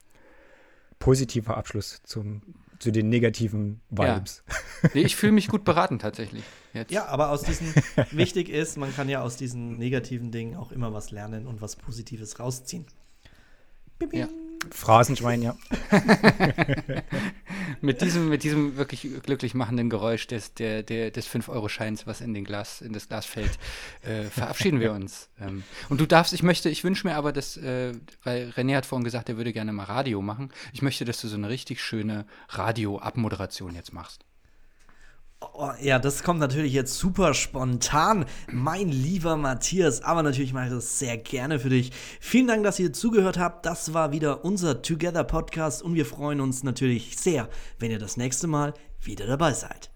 Positiver Abschluss zum, zu den negativen Ja. Vibes. [LAUGHS] Nee, ich fühle mich gut beraten tatsächlich. Jetzt. Ja, aber aus diesen, [LAUGHS] wichtig ist, man kann ja aus diesen negativen Dingen auch immer was lernen und was Positives rausziehen. Bing, bing. Ja. Phrasenschwein, ja. [LAUGHS] Mit diesem, mit diesem wirklich glücklich machenden Geräusch des, der, der, des 5-Euro-Scheins, was in, den Glas, in das Glas fällt, äh, verabschieden wir uns. Ähm, und du darfst, ich möchte, ich wünsche mir aber, dass, äh, weil René hat vorhin gesagt, er würde gerne mal Radio machen. Ich möchte, dass du so eine richtig schöne Radio-Abmoderation jetzt machst. Oh, ja, das kommt natürlich jetzt super spontan, mein lieber Matthias, aber natürlich mache ich das sehr gerne für dich. Vielen Dank, dass ihr zugehört habt. Das war wieder unser Together Podcast und wir freuen uns natürlich sehr, wenn ihr das nächste Mal wieder dabei seid.